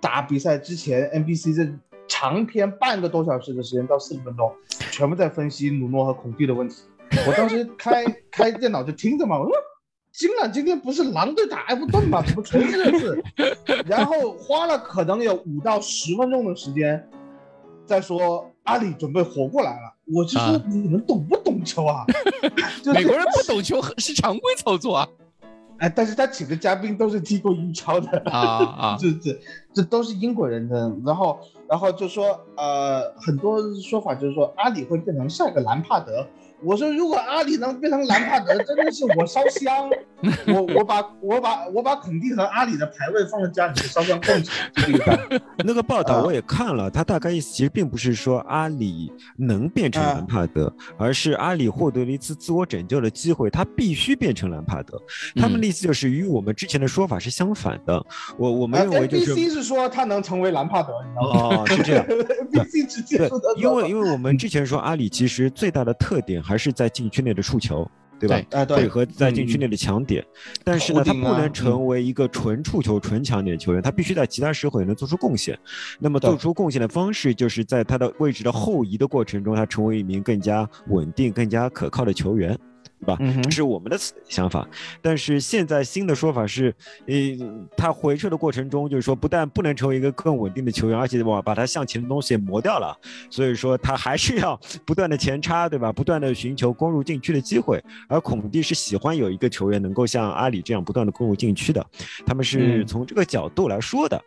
[SPEAKER 6] 打比赛之前，NBC 这长篇半个多小时的时间到四十分钟，全部在分析努诺和孔蒂的问题。我当时开开电脑就听着嘛，我说。惊了，今天不是狼队打埃弗顿吗？怎么全是这事？然后花了可能有五到十分钟的时间，再说阿里准备活过来了。我就说
[SPEAKER 5] 啊
[SPEAKER 6] 你们懂不懂球啊？就是
[SPEAKER 5] 美国人不懂球 是常规操作啊
[SPEAKER 6] 哎，但是他请的嘉宾都是踢过英超的，
[SPEAKER 5] 啊 啊！
[SPEAKER 6] 这这这都是英国人的。然后然后就说呃，很多说法就是说阿里会变成下一个兰帕德。我说如果阿里能变成兰帕德，真的是我烧香，我我把我把我把孔蒂和阿里的牌位放在家里面烧香供起来，就这个。
[SPEAKER 4] 那个报道
[SPEAKER 6] 啊
[SPEAKER 4] 我也看了，他大概意思其实并不是说阿里能变成
[SPEAKER 6] 啊
[SPEAKER 4] 兰帕德，而是阿里获得了一次自我拯救的机会，他必须变成兰帕德。他们
[SPEAKER 5] 嗯
[SPEAKER 4] 的意思就是与我们之前的说法是相反的。我我们
[SPEAKER 6] 呃
[SPEAKER 4] 认为就是
[SPEAKER 6] 说他能成为兰帕德，你知道吗？
[SPEAKER 4] 哦，是这样。
[SPEAKER 6] NBC 直接
[SPEAKER 4] 对
[SPEAKER 6] 说的，
[SPEAKER 4] 因为因为我们之前说阿里其实最大的特点还是在禁区内的触球，对吧？
[SPEAKER 6] 哎对
[SPEAKER 4] 配合在禁区内的抢点，但是呢，他不能成为一个纯触球、纯抢点的球员，他必须在其他时候也能做出贡献。那么做出贡献的方式，就是在他的位置的后移的过程中，他成为一名更加稳定、更加可靠的球员。对吧？这是我们的想法，但是现在新的说法是，呃，他回撤的过程中，就是说不但不能成为一个更稳定的球员，而且把把他向前的东西也磨掉了，所以说他还是要不断的前插，对吧？不断的寻求攻入禁区的机会。而孔蒂是喜欢有一个球员能够像阿里这样不断的攻入禁区的，他们是
[SPEAKER 6] 嗯
[SPEAKER 4] 从这个角度来说的。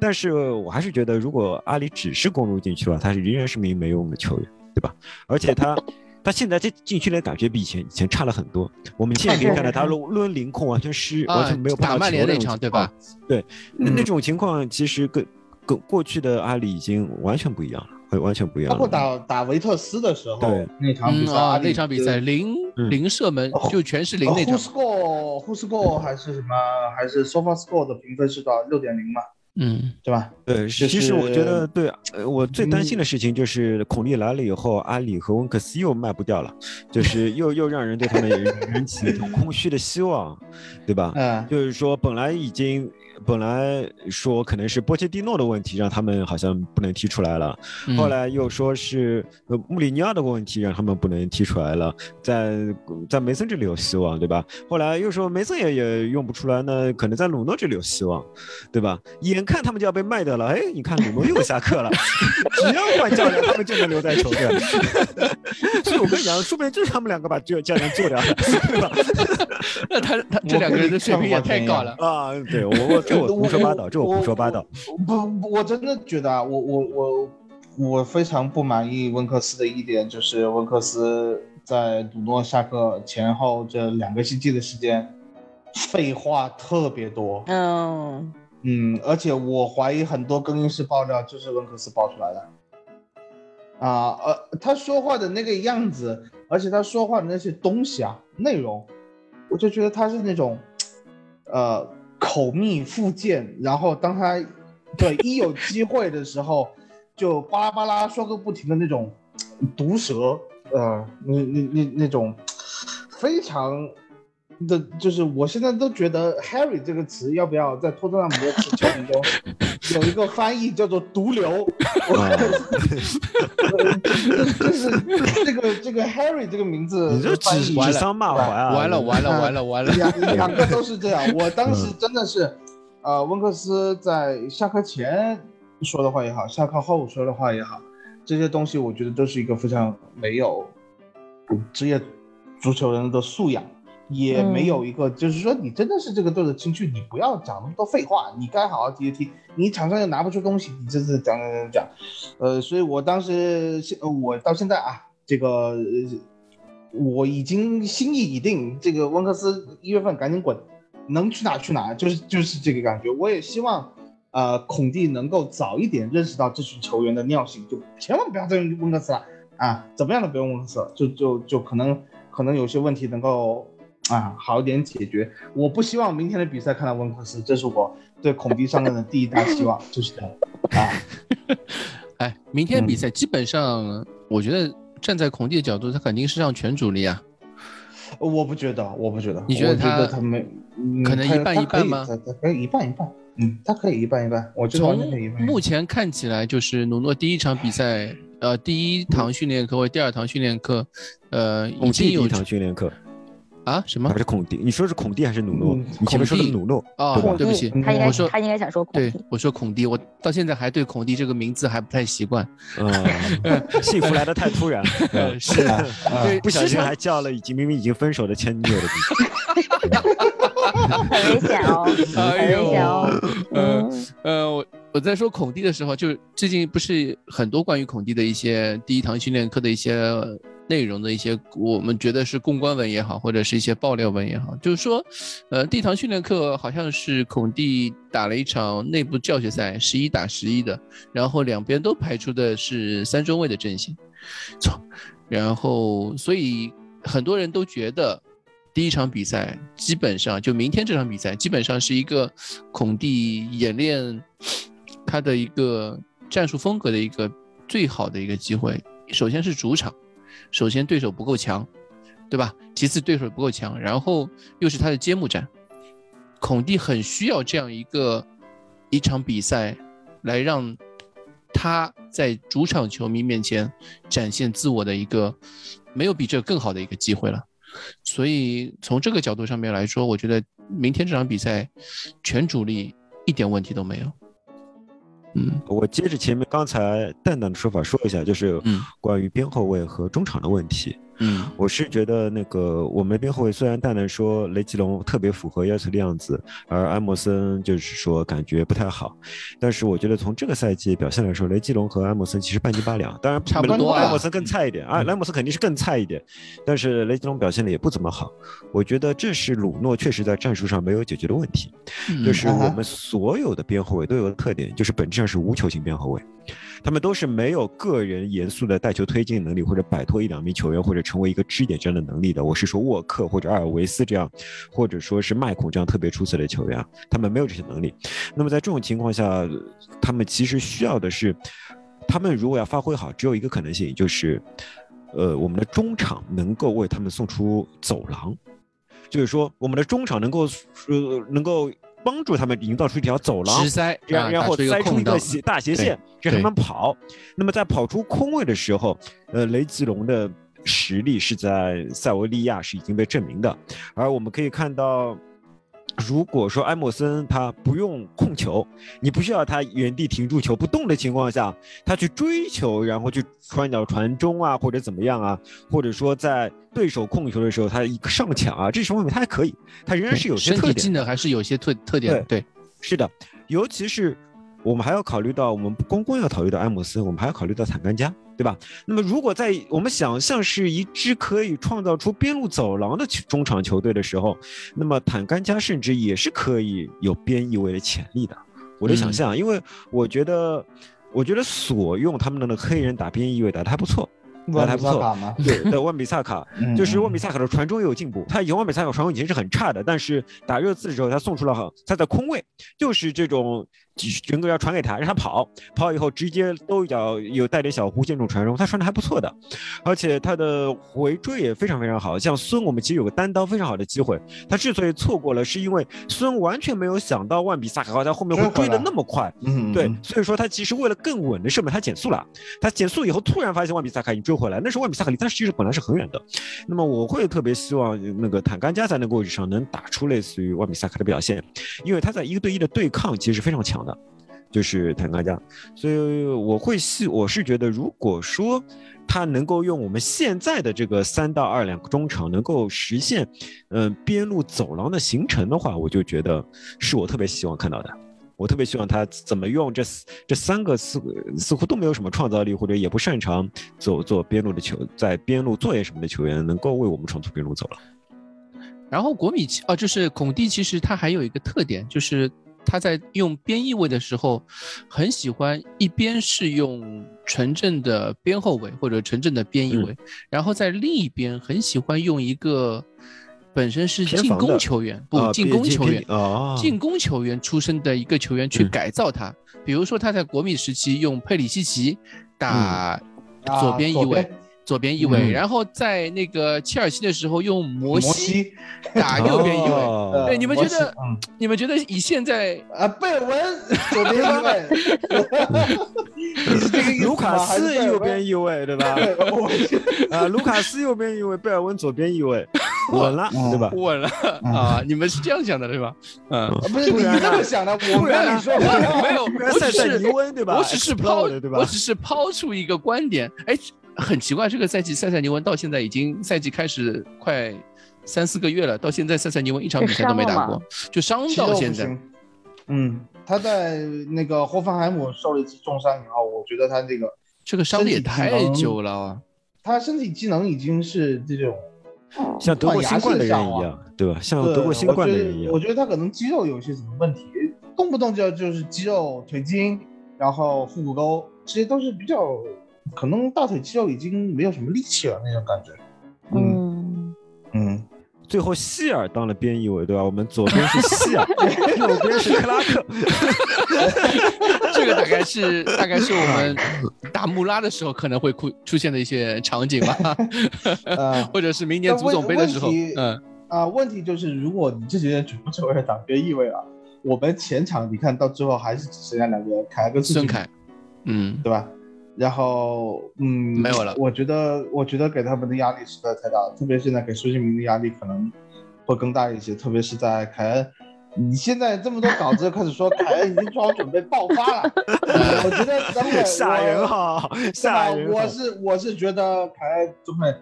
[SPEAKER 4] 但是我还是觉得，如果阿里只是攻入禁区了，他是仍然是名没用的球员，对吧？而且他。他现在这禁区的感觉比以前以前差了很多。我们现在可以看到他抡抡凌空完全失，
[SPEAKER 5] 啊
[SPEAKER 4] 完全没有办法
[SPEAKER 5] 打曼
[SPEAKER 4] 球那种
[SPEAKER 5] 联那场对吧？
[SPEAKER 4] 对，那那
[SPEAKER 6] 嗯
[SPEAKER 4] 种情况其实跟跟过去的阿里已经完全不一样了，会完全不一样了。
[SPEAKER 6] 包括打打维特斯的时候
[SPEAKER 4] 对，
[SPEAKER 6] 那场比赛，
[SPEAKER 5] 嗯啊，那场比赛零
[SPEAKER 4] 嗯
[SPEAKER 5] 零射门
[SPEAKER 6] 哦
[SPEAKER 5] 就全是零那场
[SPEAKER 6] Who score？Who score？还是什么还是 Sofa score 的评分是多少？六点零嘛，
[SPEAKER 5] 嗯
[SPEAKER 6] 对吧？
[SPEAKER 4] 对，
[SPEAKER 6] 就
[SPEAKER 4] 其实我觉得对，呃，我最担心的事情就是孔力来了以后，阿里和温克斯又卖不掉了，就是 又又让人对他们引起一种空虚的希望，对吧？
[SPEAKER 6] 嗯，
[SPEAKER 4] 就是说，本来已经本来说可能是波切蒂诺的问题让他们好像不能踢出来了，
[SPEAKER 5] 嗯
[SPEAKER 4] 后来又说是呃穆里尼奥的问题让他们不能踢出来了，在在梅森这里有希望，对吧？后来又说梅森也也用不出来，那可能在鲁诺这里有希望，对吧？眼看他们就要被卖掉了，哎，你看鲁诺又下课了，只要换教练，他们就能留在球队。所以我跟你讲，说不定就是他们两个把这教练做掉了，对吧？
[SPEAKER 5] 那他他这两个人的水平也太高了。
[SPEAKER 4] 啊，对我我这我胡说八道，这我胡说八道。
[SPEAKER 6] 不，不我真的觉得啊，我我我我非常不满意温克斯的一点就是温克斯在鲁诺下课前后这两个星期的时间，废话特别多。
[SPEAKER 7] 嗯，
[SPEAKER 6] 嗯，而且我怀疑很多更衣室爆料就是温克斯爆出来的。啊，呃，他说话的那个样子，而且他说话的那些东西啊，内容，我就觉得他是那种，呃，口蜜腹剑，然后当他 对，一有机会的时候就巴拉巴拉说个不停的那种毒舌，呃，那那那那种非常的，就是我现在都觉得 Harry 这个词要不要在托特纳姆的球迷中有一个翻译叫做毒瘤？呃 就是这个这个 Harry 这个名字
[SPEAKER 4] 你这
[SPEAKER 6] 的翻译
[SPEAKER 4] 指指桑骂槐啊！
[SPEAKER 5] 完了完了完了完了！
[SPEAKER 6] 两两个都是这样。我当时真的是，呃，温克斯在下课前说的话也好，下课后说的话也好，这些东西我觉得都是一个非常没有职业足球人的素养，也没有一个就是说你真的是这个队的情绪，你不要讲那么多废话，你该好好踢一踢。你场上又拿不出东西，你这是讲讲讲讲，呃，所以我当时现呃我到现在啊，这个。呃我已经心意已定，这个温克斯一月份赶紧滚，能去哪去哪，就是就是这个感觉。我也希望，呃，孔蒂能够早一点认识到这群球员的尿性，就千万不要再用温克斯了啊，怎么样都不用温克斯了，就就就可能可能有些问题能够啊好点解决。我不希望明天的比赛看到温克斯，这是我对孔蒂上任的第一大希望，就是这样啊。
[SPEAKER 5] 哎，明天比赛基本上，我觉得站在孔蒂的角度，他肯定是让全主力啊。
[SPEAKER 6] 我不觉得，我不觉得，
[SPEAKER 5] 你觉得他
[SPEAKER 6] 得他没，嗯
[SPEAKER 5] 可能一半一半吗
[SPEAKER 6] 他他可以一半一半，嗯，他可以一半一半，我觉得完全可以一半一半。
[SPEAKER 5] 从目前看起来，就是努诺第一场比赛，呃，第一堂训练课或第二堂训练课，呃，已
[SPEAKER 4] 孔蒂
[SPEAKER 5] 经有
[SPEAKER 4] 第一堂训练课
[SPEAKER 5] 啊什么
[SPEAKER 4] 还？是孔蒂？你说是孔蒂还是努诺
[SPEAKER 6] 嗯？
[SPEAKER 4] 你前面说的努诺，
[SPEAKER 5] 哦
[SPEAKER 4] 对
[SPEAKER 5] 不起，
[SPEAKER 7] 他应该
[SPEAKER 5] 我说
[SPEAKER 7] 他应该想说孔
[SPEAKER 5] 对。，我说孔蒂，我到现在还对孔蒂这个名字还不太习惯。
[SPEAKER 4] 嗯，幸福来的太突然，
[SPEAKER 5] 呃，是
[SPEAKER 6] 啊
[SPEAKER 5] 对，
[SPEAKER 4] 不小心还叫了已经明明已经分手的前女友的名字。
[SPEAKER 7] 很危险哦，很危险哦。
[SPEAKER 5] 呃
[SPEAKER 7] 嗯，
[SPEAKER 5] 呃，我我在说孔蒂的时候，就最近不是很多关于孔蒂的一些第一堂训练课的一些内容的一些，我们觉得是公关文也好，或者是一些爆料文也好，就是说，呃，第一堂训练课好像是孔蒂打了一场内部教学赛，十一打十一的，然后两边都排出的是三中卫的阵型，错，然后所以很多人都觉得。第一场比赛基本上就明天这场比赛，基本上是一个孔蒂演练他的一个战术风格的一个最好的一个机会。首先是主场，首先对手不够强，对吧？其次对手不够强，然后又是他的揭幕战，孔蒂很需要这样一个一场比赛来让他在主场球迷面前展现自我的一个没有比这更好的一个机会了。所以从这个角度上面来说，我觉得明天这场比赛全主力一点问题都没有。嗯
[SPEAKER 4] 我接着前面刚才蛋蛋的说法说一下，就是
[SPEAKER 5] 嗯
[SPEAKER 4] 关于边后卫和中场的问题。
[SPEAKER 5] 嗯
[SPEAKER 4] 我是觉得那个我们的边后卫虽然蛋蛋说雷吉隆特别符合要求的样子，而埃默森就是说感觉不太好，但是我觉得从这个赛季表现来说，雷吉隆和埃默森其实半斤八两。当然
[SPEAKER 5] 差不多啊
[SPEAKER 4] 埃默森更菜一点啊，安默森肯定是更菜一点，但是雷吉隆表现的也不怎么好。我觉得这是鲁诺确实在战术上没有解决的问题。
[SPEAKER 5] 嗯
[SPEAKER 4] 就是我们所有的边后卫都有个特点，就是本质上是无球型边后卫，他们都是没有个人严肃的带球推进能力，或者摆脱一两名球员，或者成为一个支点这样的能力的。我是说沃克或者阿尔维斯这样，或者说是麦孔这样特别出色的球员啊，他们没有这些能力。那么在这种情况下，他们其实需要的是，他们如果要发挥好，只有一个可能性，就是，呃，我们的中场能够为他们送出走廊。就是说，我们的中场能够呃能够帮助他们营造出一条走廊然然后塞出一个斜大斜线，让他们跑。那么在跑出空位的时候，呃，雷吉隆的实力是在塞维利亚是已经被证明的，而我们可以看到。如果说埃默森他不用控球，你不需要他原地停住球不动的情况下，他去追求，然后去穿脚传中啊，或者怎么样啊，或者说在对手控球的时候，他一个上抢啊，这些方面他还可以，他仍然是有些特点的。
[SPEAKER 5] 还 是有些特特点的，对，
[SPEAKER 4] 是的，尤其是我们还要考虑到，我们不光光要考虑到埃默森，我们还要考虑到坦甘加，对吧？那么如果在我们想象是一支可以创造出边路走廊的中场球队的时候，那么坦甘加甚至也是可以有边翼位的潜力的。我的想
[SPEAKER 5] 嗯
[SPEAKER 4] 象，因为我觉得，我觉得所用他们的那个黑人打边翼位打得还不错，打得还不错。对，对，万比萨卡，
[SPEAKER 6] 嗯
[SPEAKER 4] 就是万比萨卡的传中也有进步。他以前万比萨卡传中以前是很差的，但是打热刺的时候他送出了好，他在空位就是这种人格要传给他，让他跑，跑以后直接兜一脚，有带点小弧线这种传中，他传的还不错的，而且他的回追也非常非常好。像孙，我们其实有个单刀非常好的机会，他之所以错过了，是因为孙完全没有想到万比萨卡在后面会追的那么快，
[SPEAKER 6] 嗯，
[SPEAKER 4] 对，所以说他其实为了更稳的射门，他减速了，他减速以后突然发现万比萨卡已经追回来，那时候万比萨卡离他其实本来是很远的。那么我会特别希望那个坦甘加在那个位置上能打出类似于万比萨卡的表现，因为他在一个对一的对抗其实是非常强的。就是坦甘加，所以我会希我是觉得，如果说他能够用我们现在的这个三到二两个中场能够实现，嗯、边路走廊的形成的话，我就觉得是我特别希望看到的。我特别希望他怎么用这这三个似似乎都没有什么创造力，或者也不擅长走做边路的球，在边路做些什么的球员，能够为我们闯出边路走廊。
[SPEAKER 5] 然后国米其哦，就是孔蒂，其实他还有一个特点，就是他在用边翼位的时候，很喜欢一边是用纯正的边后卫或者纯正的边翼位，然后在另一边很喜欢用一个本身是进攻球员，不
[SPEAKER 4] 啊
[SPEAKER 5] 进攻球员进攻球员出身的一个球员去
[SPEAKER 4] 嗯
[SPEAKER 5] 改造他。比如说他在国米时期用佩里西奇打
[SPEAKER 6] 啊
[SPEAKER 5] 左边翼位。
[SPEAKER 6] 左边
[SPEAKER 5] 翼位，
[SPEAKER 4] 嗯。
[SPEAKER 5] 然后在那个切尔西的时候用摩
[SPEAKER 6] 摩
[SPEAKER 5] 西。
[SPEAKER 6] 西，
[SPEAKER 5] 打右边翼位，对你们觉得
[SPEAKER 6] 嗯。
[SPEAKER 5] 你们觉得以现在
[SPEAKER 6] 啊，贝尔文 左边翼位，你是这个意思吗
[SPEAKER 4] 卢卡
[SPEAKER 6] 还是贝尔文
[SPEAKER 4] 斯右边翼位，对吧？
[SPEAKER 6] 对，我
[SPEAKER 4] 啊，卢卡斯右边翼位，贝尔温左边翼位，稳了，对吧？
[SPEAKER 5] 稳了。啊？你们是这样想的对吧？嗯，
[SPEAKER 6] 不是你这么想的，我没有你说。话。
[SPEAKER 5] 没有，
[SPEAKER 4] 不然
[SPEAKER 5] 我只是
[SPEAKER 4] 尼翁对吧？
[SPEAKER 5] 我只是抛
[SPEAKER 4] 对吧？
[SPEAKER 5] 我只是抛出一个观点，哎，很奇怪，这个赛季塞塞尼文到现在已经赛季开始快三四个月了，到现在塞塞尼文一场比赛都没打过，就伤到现在。
[SPEAKER 6] 嗯，他在那个霍芬海姆受了一次重伤以后，我觉得他这个
[SPEAKER 5] 这个伤的也太久了啊！
[SPEAKER 6] 他身体机能已经是这种
[SPEAKER 4] 像德国新冠的人一样，对吧？像
[SPEAKER 6] 对
[SPEAKER 4] 德国新冠的人一样
[SPEAKER 6] 得我。觉得他可能肌肉有些什么问题，动不动就就是肌肉、腿筋，然后腹股沟，这些都是比较可能大腿肌肉已经没有什么力气了那种感觉。嗯
[SPEAKER 7] 嗯，
[SPEAKER 6] 嗯，
[SPEAKER 4] 最后希尔当了边翼位，对吧？我们左边是希尔，右边是克拉克。
[SPEAKER 5] 这个大概是大概是我们打穆拉的时候可能会出出现的一些场景吧，
[SPEAKER 6] 呃
[SPEAKER 5] 或者是明年足总杯的时候嗯，
[SPEAKER 6] 啊，问题就是如果你这些人全部成为了打边翼位了，我们前场你看到最后还是只剩下两个人，凯跟
[SPEAKER 5] 孙凯，嗯，
[SPEAKER 6] 对吧？然后，嗯，
[SPEAKER 5] 没有了
[SPEAKER 6] 我觉得，我觉得给他们的压力实在太大了，特别现在给苏新明的压力可能会更大一些，特别是在凯恩。你现在这么多稿子开始说凯恩已经做好准备爆发了，我觉得等会
[SPEAKER 4] 吓人
[SPEAKER 6] 哈？
[SPEAKER 4] 吓人！
[SPEAKER 6] 我是我是觉得凯恩准备，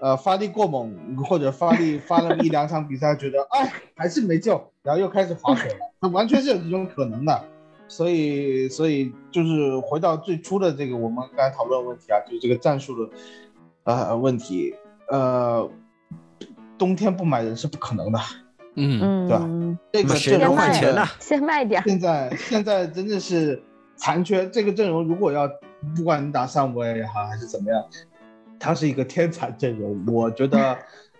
[SPEAKER 6] 呃，发力过猛，或者发力发了一两场比赛，觉得哎还是没救，然后又开始划水了，那完全是有这种可能的。所以，所以就是回到最初的这个我们刚才讨论的问题啊，就是这个战术的呃问题，呃，冬天不买人是不可能的，
[SPEAKER 5] 嗯，
[SPEAKER 6] 对吧
[SPEAKER 7] 嗯，
[SPEAKER 6] 这个阵容
[SPEAKER 4] 换钱呢？
[SPEAKER 7] 先卖点。
[SPEAKER 6] 现在现在真的是残缺，这个阵容如果要不管你打上位也好还是怎么样，它是一个天才阵容，我觉得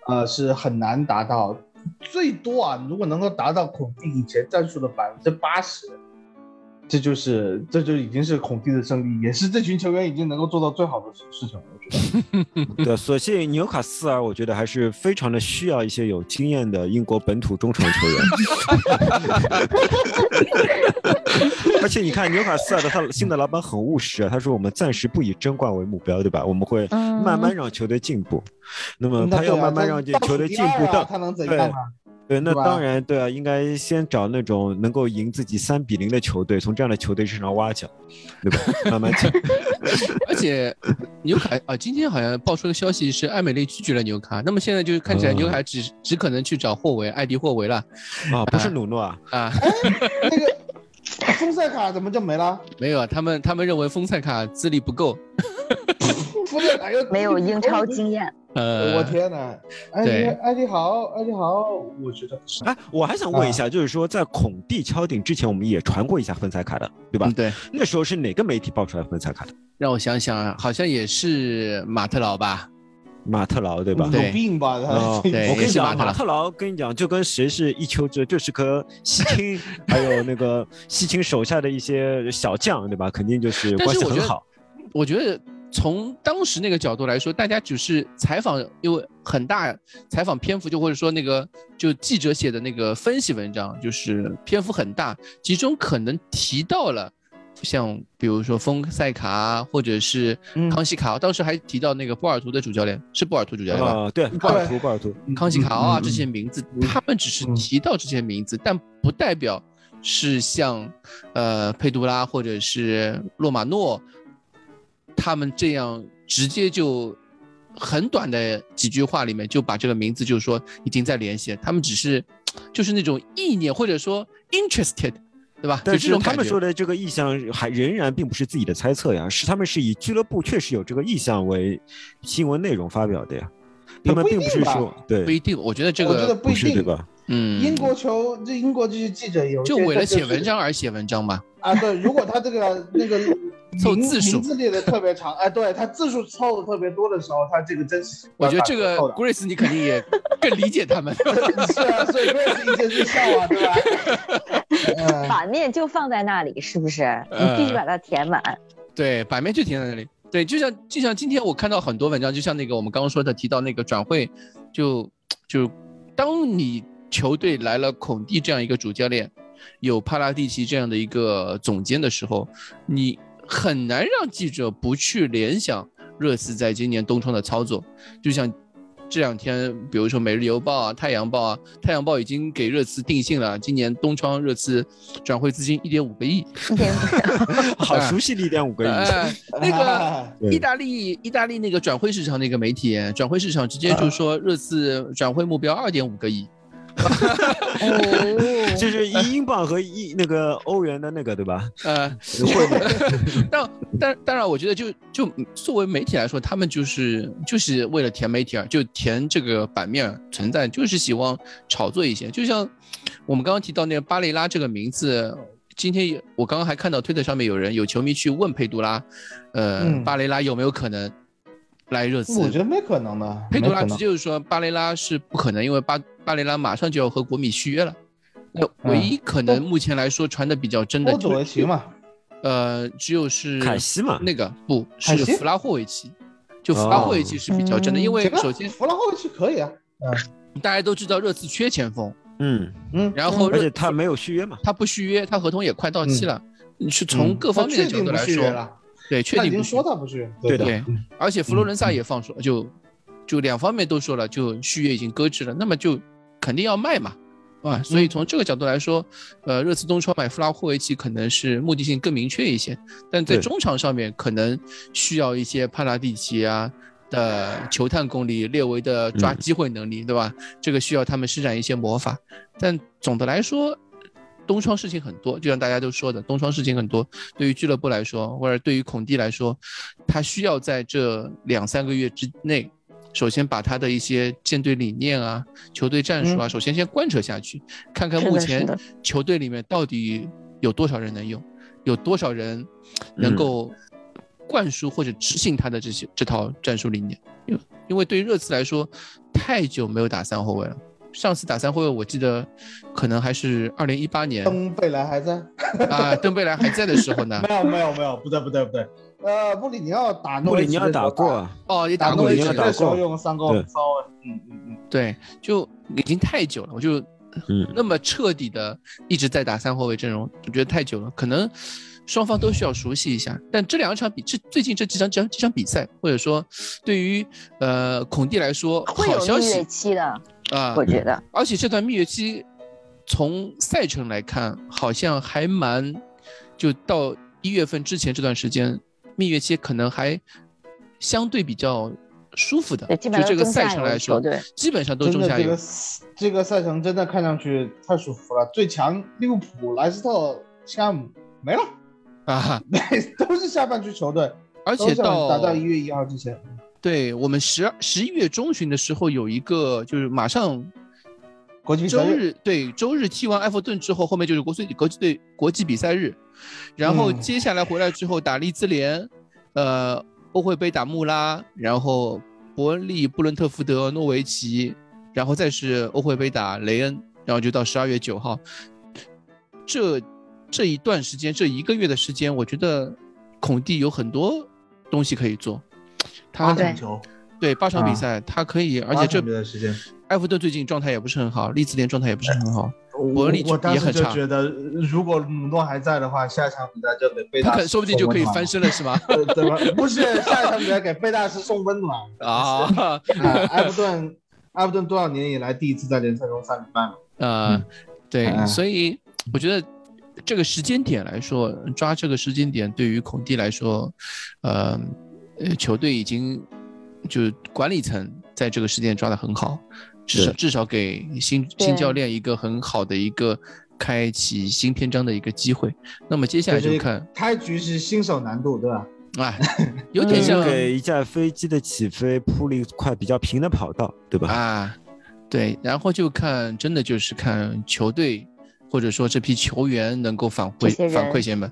[SPEAKER 6] 呃是很难达到，最多啊，如果能够达到孔蒂以前战术的百分之八十。这就是，这就已经是孔蒂的胜利，也是这群球员已经能够做到最好的事情了。我觉得，
[SPEAKER 4] 对，所幸纽卡斯尔，我觉得还是非常的需要一些有经验的英国本土中场球员。而且你看纽卡斯尔的他新的老板很务实啊，他说我们暂时不以争冠为目标，对吧？我们会
[SPEAKER 7] 嗯
[SPEAKER 4] 慢慢让球队进步。那么他要慢慢让这球队进步到
[SPEAKER 6] 他能怎
[SPEAKER 4] 对
[SPEAKER 6] 样啊？
[SPEAKER 4] 对，那当然对啊，应该先找那种能够赢自己三比零的球队，从这样的球队身上挖角，对吧？慢慢讲。
[SPEAKER 5] 而且纽卡啊，今天好像爆出的消息是艾美丽拒绝了纽卡，那么现在就是看起来
[SPEAKER 4] 嗯
[SPEAKER 5] 纽卡只只可能去找霍维，艾迪霍维了
[SPEAKER 4] 啊，不是努诺啊，
[SPEAKER 5] 啊。
[SPEAKER 6] 那个 丰塞卡怎么就没了？
[SPEAKER 5] 没有啊，他们他们认为丰塞卡资历不够，
[SPEAKER 6] 丰塞卡又
[SPEAKER 7] 没有 英超经验，
[SPEAKER 5] 呃，
[SPEAKER 6] 我天哪！艾迪艾迪好，艾迪好，我觉得。
[SPEAKER 4] 哎，我还想问一下，就是说在孔蒂敲定之前，我们也传过一下芬塞卡的，对吧
[SPEAKER 5] 嗯，？对，
[SPEAKER 4] 那时候是哪个媒体爆出来芬塞卡的？
[SPEAKER 5] 让我想想啊，好像也是马特劳吧？
[SPEAKER 4] 马特劳对吧？
[SPEAKER 6] 有病吧？
[SPEAKER 4] 哦
[SPEAKER 6] 他
[SPEAKER 5] 对
[SPEAKER 4] 我跟你讲，
[SPEAKER 5] 马特劳
[SPEAKER 4] 跟你讲，就跟谁是一丘之貉，就是和西青 还有那个西青手下的一些小将，对吧？肯定就是关系很好。
[SPEAKER 5] 我觉得从当时那个角度来说，大家只是采访，因为很大采访篇幅，就或者说那个就记者写的那个分析文章，就是篇幅很大，其中可能提到了。像比如说丰塞卡啊，或者是
[SPEAKER 6] 嗯
[SPEAKER 5] 康熙卡，当时还提到那个波尔图的主教练是波尔图主教练吧？
[SPEAKER 4] 啊，对，波尔图，波尔图，
[SPEAKER 5] 康熙卡奥啊这些名字，
[SPEAKER 6] 嗯
[SPEAKER 5] 他们只是提到这些名字，但不代表是像呃佩杜拉或者是洛马诺他们这样直接就很短的几句话里面就把这个名字就是说已经在联系，他们只是就是那种意念或者说 interested，对吧？
[SPEAKER 4] 但是他们说的这个意向还仍然并不是自己的猜测呀，是他们是以俱乐部确实有这个意向为新闻内容发表的呀。他们并不是说
[SPEAKER 5] 不
[SPEAKER 4] 对，
[SPEAKER 5] 一定，我觉得这个
[SPEAKER 6] 我觉得
[SPEAKER 5] 个
[SPEAKER 6] 不一定
[SPEAKER 4] 对吧？
[SPEAKER 5] 嗯，
[SPEAKER 6] 英国球，这英国这些记者有
[SPEAKER 5] 就为了写文章而写文章嘛。
[SPEAKER 6] 啊，对，如果他这个 那个
[SPEAKER 5] 凑字数
[SPEAKER 6] 名字列的特别长，哎，对他字数凑的特别多的时候，他这个真是
[SPEAKER 5] 我觉得这个 Grace 你肯定也更理解他们。
[SPEAKER 6] 是啊，所以 Grace 一直是笑啊，对吧？嗯
[SPEAKER 7] 版面就放在那里，是不是？你
[SPEAKER 5] 呃
[SPEAKER 7] 必须把它填满。
[SPEAKER 5] 对，版面就填在那里。对，就像就像今天我看到很多文章，就像那个我们刚刚说的提到那个转会，就就当你球队来了孔蒂这样一个主教练，有帕拉蒂奇这样的一个总监的时候，你很难让记者不去联想热刺在今年冬窗的操作，就像。这两天，比如说《每日邮报》啊，《太阳报》啊，《太阳报》已经给热刺定性了，今年冬窗热刺转会资金一点五个亿，
[SPEAKER 7] 一点
[SPEAKER 4] 好熟悉的一点五个亿，
[SPEAKER 5] 哎，那个意大利意大利那个转会市场那个媒体，转会市场直接就说热刺转会目标二点五个亿，
[SPEAKER 7] 哦，
[SPEAKER 4] 就是一英镑和一那个欧元的那个对吧？
[SPEAKER 5] 呃，
[SPEAKER 4] 汇率
[SPEAKER 5] 但但当然，我觉得就就作为媒体来说，他们就是就是为了填媒体而，就填这个版面存在，就是希望炒作一些。就像我们刚刚提到那个巴雷拉这个名字，今天也我刚刚还看到推特上面有人有球迷去问佩杜拉，呃，
[SPEAKER 6] 嗯
[SPEAKER 5] 巴雷拉有没有可能来热刺？
[SPEAKER 6] 我觉得没可能的，
[SPEAKER 5] 佩杜拉直接就说巴雷拉是不可能，因为巴巴雷拉马上就要和国米续约了。那唯一可能目前来说传的比较真的
[SPEAKER 6] 波佐维奇嘛，
[SPEAKER 5] 呃，只有是
[SPEAKER 4] 凯西嘛，
[SPEAKER 5] 那个不是弗拉霍维奇，就弗拉霍维奇是比较真的，
[SPEAKER 7] 哦。
[SPEAKER 5] 因为首先
[SPEAKER 6] 弗拉霍维奇可以啊，
[SPEAKER 5] 大家都知道热刺缺前锋，
[SPEAKER 4] 嗯，
[SPEAKER 6] 嗯，
[SPEAKER 5] 然后热
[SPEAKER 4] 而且他没有续约嘛，
[SPEAKER 5] 他不续约，他合同也快到期了，是从
[SPEAKER 6] 嗯。
[SPEAKER 5] 各方面的角度来说，
[SPEAKER 6] 续约了，
[SPEAKER 5] 对，确
[SPEAKER 6] 他已经
[SPEAKER 5] 定不续
[SPEAKER 6] 说他不续，
[SPEAKER 4] 对的
[SPEAKER 5] 对，而且佛罗伦萨也放说，就就两方面都说了，就续约已经搁置了，那么就肯定要卖嘛，啊，所以从这个角度来说，呃，热刺冬窗买弗拉霍维奇可能是目的性更明确一些，但在中场上面可能需要一些帕拉蒂奇啊。的球探功力，列维的抓
[SPEAKER 4] 嗯
[SPEAKER 5] 机会能力，对吧？这个需要他们施展一些魔法。但总的来说，东窗事情很多，就像大家都说的，东窗事情很多。对于俱乐部来说，或者对于孔蒂来说，他需要在这两三个月之内，首先把他的一些舰队理念啊、球队战术啊，首先先贯彻下去，看看目前球队里面到底有多少人能用，有多少人能
[SPEAKER 4] 嗯
[SPEAKER 5] 够灌输或者执行他的这些这套战术理念。因因为对于热刺来说，太久没有打三后卫了。上次打三后卫，我记得可能还是二零一八年。
[SPEAKER 6] 登贝莱还在？
[SPEAKER 5] 啊，登贝莱还在的时候呢。
[SPEAKER 6] 没有没有没有，不对不对不对，呃，穆里尼奥打诺
[SPEAKER 4] 穆里尼奥打过，啊，
[SPEAKER 5] 哦，也
[SPEAKER 6] 打诺
[SPEAKER 4] 里尼奥打
[SPEAKER 6] 维奇的时候
[SPEAKER 4] 过。
[SPEAKER 6] 用三个
[SPEAKER 4] 对
[SPEAKER 6] 骚，嗯嗯嗯，
[SPEAKER 5] 对，就已经太久了，我就
[SPEAKER 4] 嗯。
[SPEAKER 5] 那么彻底的一直在打三后卫阵容，我觉得太久了，可能双方都需要熟悉一下。但这两场比这最近这几场这几场比赛，或者说对于呃孔蒂来说，
[SPEAKER 7] 会有蜜月
[SPEAKER 5] 好消息
[SPEAKER 7] 期的，
[SPEAKER 5] 啊，
[SPEAKER 7] 我觉得。
[SPEAKER 5] 而且这段蜜月期，从赛程来看，好像还蛮，就到一月份之前这段时间，蜜月期可能还相对比较舒服的。
[SPEAKER 7] 对，
[SPEAKER 5] 就这个赛程来说，
[SPEAKER 7] 对，
[SPEAKER 5] 基本上都是中下游
[SPEAKER 6] 这个。这个赛程真的看上去太舒服了，最强利物浦、莱斯特、西姆没了，
[SPEAKER 5] 啊，
[SPEAKER 6] 都是下半区球队，
[SPEAKER 5] 而且到
[SPEAKER 6] 打到一月一号之前，
[SPEAKER 5] 对我们十二十一月中旬的时候有一个，就是马上
[SPEAKER 6] 国际比
[SPEAKER 5] 周日对周日踢完埃弗顿之后，后面就是国际国际队国际比赛日，然后
[SPEAKER 6] 嗯。
[SPEAKER 5] 接下来回来之后打利兹联，呃，欧会杯打穆拉，然后伯恩利、布伦特福德、诺维奇，然后再是欧会杯打雷恩，然后就到十二月九号，这这一段时间，这一个月的时间，我觉得孔蒂有很多东西可以做。他
[SPEAKER 7] 对
[SPEAKER 6] 八场球，
[SPEAKER 5] 对八场比
[SPEAKER 6] 啊
[SPEAKER 5] 赛，他可以，而且这埃弗顿最近状态也不是很好，利兹联状态也不是很好，
[SPEAKER 6] 我
[SPEAKER 5] 伯恩利
[SPEAKER 6] 我当时
[SPEAKER 5] 也很差
[SPEAKER 6] 就觉得，如果姆诺还在的话，下一场比赛就给贝大
[SPEAKER 5] 他可说不定就可以翻身了，是吗？
[SPEAKER 6] 怎么？不是，下一场比赛给贝大师送温暖
[SPEAKER 5] 啊，
[SPEAKER 6] 啊！埃弗顿，埃弗顿多少年以来第一次在联赛中三比半了。
[SPEAKER 5] 呃，对，
[SPEAKER 6] 哎
[SPEAKER 5] 所以我觉得这个时间点来说，抓这个时间点对于孔蒂来说，呃，呃，球队已经就是管理层在这个事件抓得很好，至少至少给新新教练一个很好的一个开启新篇章的一个机会。那么接下来
[SPEAKER 6] 就
[SPEAKER 5] 就是看，
[SPEAKER 6] 开局是新手难度，对吧？
[SPEAKER 5] 啊，有点像
[SPEAKER 4] 给一架飞机的起飞铺了一块比较平的跑道，对吧？
[SPEAKER 5] 啊，对，然后就看真的就是看球队或者说这批球员能够反馈反馈些们。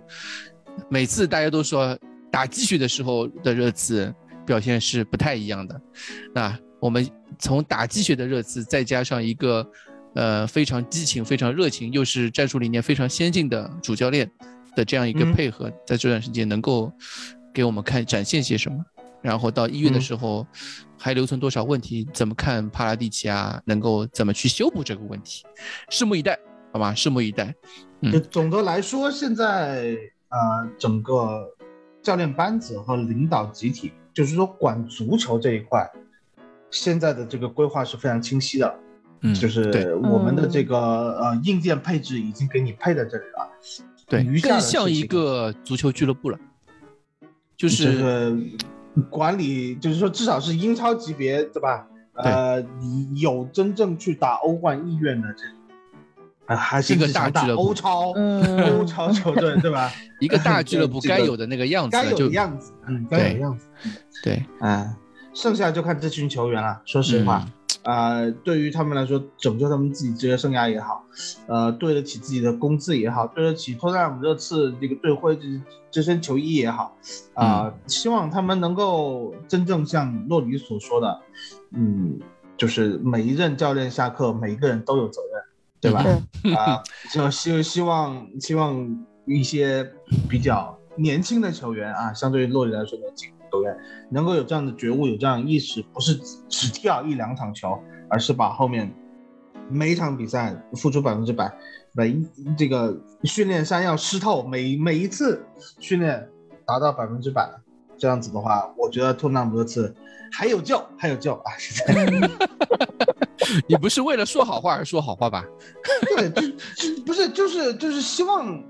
[SPEAKER 5] 每次大家都说打鸡血的时候的热刺表现是不太一样的，那我们从打鸡血的热刺再加上一个呃非常激情、非常热情，又是战术理念非常先进的主教练的这样一个
[SPEAKER 6] 嗯
[SPEAKER 5] 配合，在这段时间能够给我们看展现些什么。然后到一月的
[SPEAKER 6] 嗯
[SPEAKER 5] 时候，还留存多少问题？怎么看帕拉蒂奇啊？能够怎么去修补这个问题？拭目以待，好吧？拭目以待。嗯
[SPEAKER 6] 总的来说，现在呃，整个教练班子和领导集体，就是说管足球这一块，现在的这个规划是非常清晰的。
[SPEAKER 5] 嗯，
[SPEAKER 6] 就
[SPEAKER 5] 对。
[SPEAKER 6] 是我们的这个呃硬件配置已经给你配在这里了，
[SPEAKER 5] 对。
[SPEAKER 6] 余，下
[SPEAKER 5] 更像一个足球俱乐部了，就
[SPEAKER 6] 就是是管理，就是说至少是英超级别，对吧？呃，你有真正去打欧冠意愿的这，啊，还是
[SPEAKER 5] 一个大俱乐部
[SPEAKER 6] 欧超，
[SPEAKER 7] 嗯
[SPEAKER 6] 欧超 球队，对吧？
[SPEAKER 5] 一个大俱乐部 该有的那个样子，
[SPEAKER 6] 该有的样子，嗯，该有的样子，
[SPEAKER 5] 对，
[SPEAKER 6] 嗯，剩下就看这群球员了。说实话，呃，对于他们来说，拯救他们自己职业生涯也好，呃，对得起自己的工资也好，对得起托特纳姆热刺这个队徽这这身球衣也好，啊、希望他们能够真正像洛里所说的，嗯，就是每一任教练下课，每一个人都有责任，对吧？啊、就希希望希望一些比较年轻的球员啊，相对于洛里来说年轻的球员，能够有这样的觉悟，有这样的意识，不是只跳一两场球，而是把后面每一场比赛付出百分之百，每一这个训练山要湿透，每每一次训练达到百分之百，这样子的话，我觉得托纳姆热刺还有救，还有救啊！现在
[SPEAKER 5] 你不是为了说好话而说好话吧？
[SPEAKER 6] 对，就就不是就是就是希望，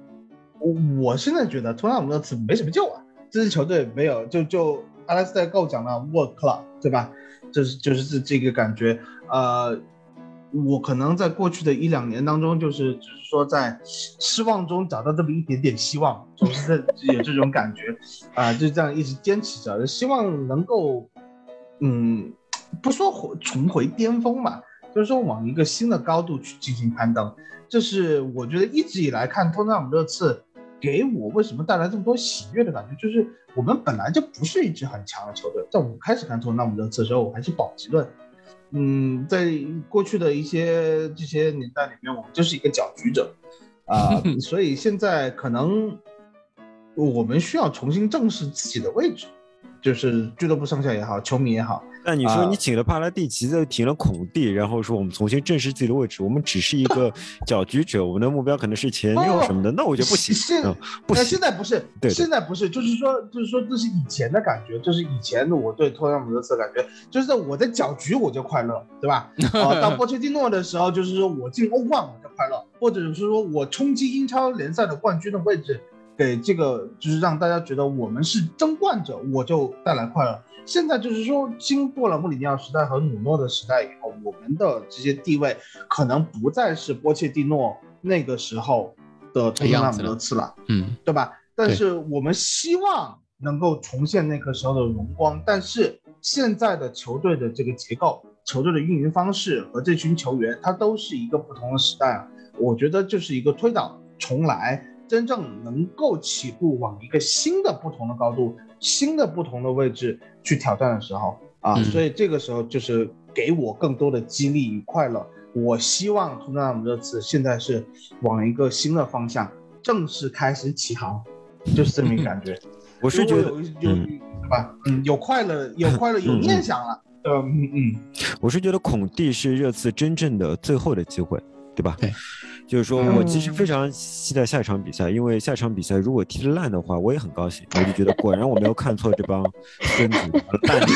[SPEAKER 6] 我我现在觉得托纳姆热刺没什么救啊，这支球队没有就就阿拉斯代够讲了 work 了，对吧？就是就是这这个感觉，呃，我可能在过去的一两年当中，就是就是说在失望中找到这么一点点希望，总是在有这种感觉，啊、就这样一直坚持着，希望能够，嗯，不说回重回巅峰吧，就是说往一个新的高度去进行攀登，这是我觉得一直以来看托特纳姆热刺给我为什么带来这么多喜悦的感觉，就是我们本来就不是一支很强的球队，在我开始看托特纳姆热刺的时候，我还是保级论。嗯，在过去的一些这些年代里面，我们就是一个搅局者，啊、所以现在可能我们需要重新正视自己的位置，就是俱乐部上下也好，球迷也好，
[SPEAKER 4] 那你说
[SPEAKER 6] 啊
[SPEAKER 4] 你请了帕拉蒂奇，再请了孔蒂，然后说我们重新正视自己的位置，我们只是一个 搅局者，我们的目标可能是前六什么的，那我觉得不行，
[SPEAKER 6] 现
[SPEAKER 4] 嗯，不
[SPEAKER 6] 那
[SPEAKER 4] 行
[SPEAKER 6] 现。在不是，现在不是，就是说，就是说，这是以前的感觉，就是以前的我对托特纳姆热刺的感觉，就是在我在搅局我就快乐，对吧？啊，到波切蒂诺的时候，就是说我进欧冠我就快乐，或者是说我冲击英超联赛的冠军的位置，给这个就是让大家觉得我们是争冠者，我就带来快乐。现在就是说，经过了穆里尼奥时代和努诺的时代以后，我们的这些地位可能不再是波切蒂诺那个时候的托特纳姆热刺了。
[SPEAKER 5] 嗯，
[SPEAKER 6] 对吧？但是我们希望能够重现那个时候的荣光，但是现在的球队的这个结构、球队的运营方式和这群球员，它都是一个不同的时代了。我觉得就是一个推倒重来，真正能够起步往一个新的不同的高度、新的不同的位置去挑战的时候，啊，
[SPEAKER 5] 嗯
[SPEAKER 6] 所以这个时候就是给我更多的激励与快乐。我希望托特纳姆热刺现在是往一个新的方向正式开始起航，就是这么一个感觉。
[SPEAKER 4] 我是觉得
[SPEAKER 6] 有有
[SPEAKER 4] 嗯
[SPEAKER 6] 对吧？嗯，有快乐，有快乐，有念想了。嗯嗯嗯，
[SPEAKER 4] 我是觉得孔蒂是热刺真正的最后的机会，对吧？
[SPEAKER 5] 对，
[SPEAKER 4] 就是说我其实
[SPEAKER 7] 嗯
[SPEAKER 4] 非常期待下一场比赛，因为下一场比赛如果踢得烂的话，我也很高兴。我就觉得果然我没有看错这帮孙子，烂泥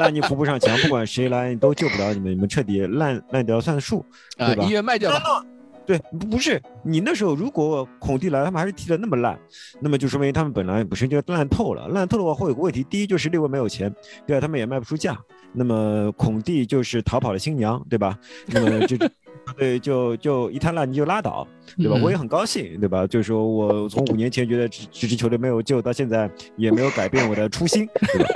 [SPEAKER 4] 烂泥扶不上墙，不管谁来都救不了你们，你们彻底烂烂掉算数，
[SPEAKER 5] 啊
[SPEAKER 4] 对，吧
[SPEAKER 5] 医？院卖掉了。
[SPEAKER 4] 对，不不是你那时候如果孔蒂来，他们还是踢得那么烂，那么就说明他们本来本身就烂透了。烂透的话会有个问题，第一就是六位没有钱，第二他们也卖不出价。那么孔蒂就是逃跑的新娘，对吧？那么就对，就就一滩烂泥就拉倒，对吧？
[SPEAKER 5] 嗯
[SPEAKER 4] 我也很高兴，对吧？就是说我从五年前觉得这这支球队没有救，到现在也没有改变我的初心，对吧？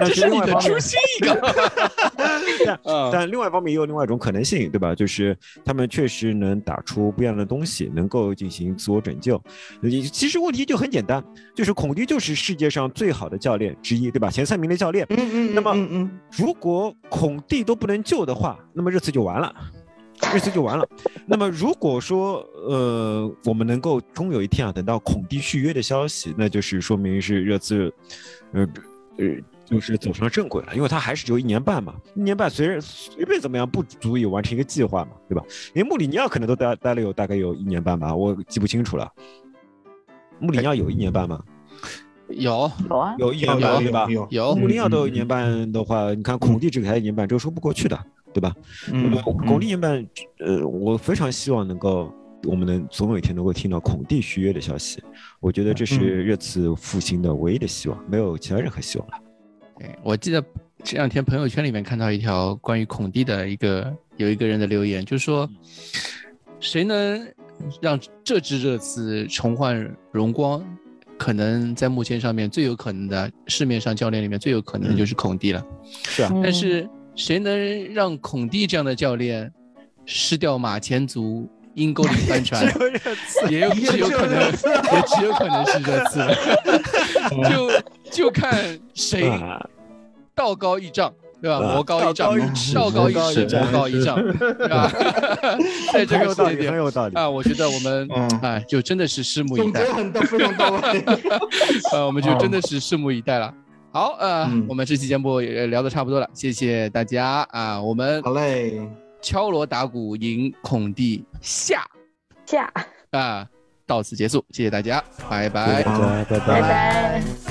[SPEAKER 4] 但
[SPEAKER 5] 这是你的
[SPEAKER 4] 另外一方面
[SPEAKER 5] 初心一个。嗯
[SPEAKER 4] 但另外一方面也有另外一种可能性，对吧？就是他们确实能打出不一样的东西，能够进行自我拯救。呃其实问题就很简单，就是孔蒂就是世界上最好的教练之一，对吧？前三名的教练。
[SPEAKER 6] 嗯嗯，
[SPEAKER 4] 那么
[SPEAKER 6] 嗯嗯，
[SPEAKER 4] 如果孔蒂都不能救的话，那么热刺就完了。热刺就完了。那么如果说，呃，我们能够终有一天啊，等到孔蒂续约的消息，那就是说明是热刺，呃呃，就是走上正轨了，因为他还是只有一年半嘛，一年半随随便怎么样不足以完成一个计划嘛，对吧？连穆里尼奥可能都待待了有大概有一年半吧，我记不清楚了。穆里尼奥有一年半吗？
[SPEAKER 5] 有
[SPEAKER 7] 有啊，
[SPEAKER 4] 有一年半对吧？
[SPEAKER 6] 有
[SPEAKER 5] 有
[SPEAKER 4] 穆里尼奥都有一年半的话，你看孔蒂这个才一年半，这个说不过去的，对吧？那么
[SPEAKER 6] 嗯，
[SPEAKER 4] 孔蒂一年半，呃，我非常希望能够，我们能总有一天能够听到孔蒂续约的消息。我觉得这是热刺复兴的唯一的希望，没有其他任何希望了。
[SPEAKER 5] 对，我记得这两天朋友圈里面看到一条关于孔蒂的一个有一个人的留言，就是说，谁能让这支热刺重焕荣光？可能在目前上面最有可能的市面上教练里面最有可能的就是孔蒂了。
[SPEAKER 4] 是啊，
[SPEAKER 7] 嗯
[SPEAKER 5] 但是谁能让孔蒂这样的教练失掉马前卒、阴沟里翻船？
[SPEAKER 4] 也有。
[SPEAKER 5] 也有只有可能，也只有可能是热刺了，就就看谁
[SPEAKER 4] 啊
[SPEAKER 5] 道高一丈，对吧？
[SPEAKER 4] 啊
[SPEAKER 5] 魔高一丈
[SPEAKER 4] 道高一尺，
[SPEAKER 5] 魔高一丈对吧？在这个
[SPEAKER 4] 很有道理，很
[SPEAKER 5] 节点
[SPEAKER 4] 有道理。
[SPEAKER 5] 啊，我觉得我们
[SPEAKER 6] 嗯
[SPEAKER 5] 哎，就真的是拭目以待
[SPEAKER 6] 总结，很到非常到位。
[SPEAKER 5] 呃，我们就真的是拭目以待了。好，呃，
[SPEAKER 6] 嗯
[SPEAKER 5] 我们这期节目也聊得差不多了，谢谢大家啊！我们
[SPEAKER 6] 好嘞，
[SPEAKER 5] 敲锣打鼓迎孔蒂下
[SPEAKER 7] 下，
[SPEAKER 5] 啊，到此结束，谢谢大家，拜拜
[SPEAKER 4] 谢谢。大家，拜
[SPEAKER 7] 拜拜。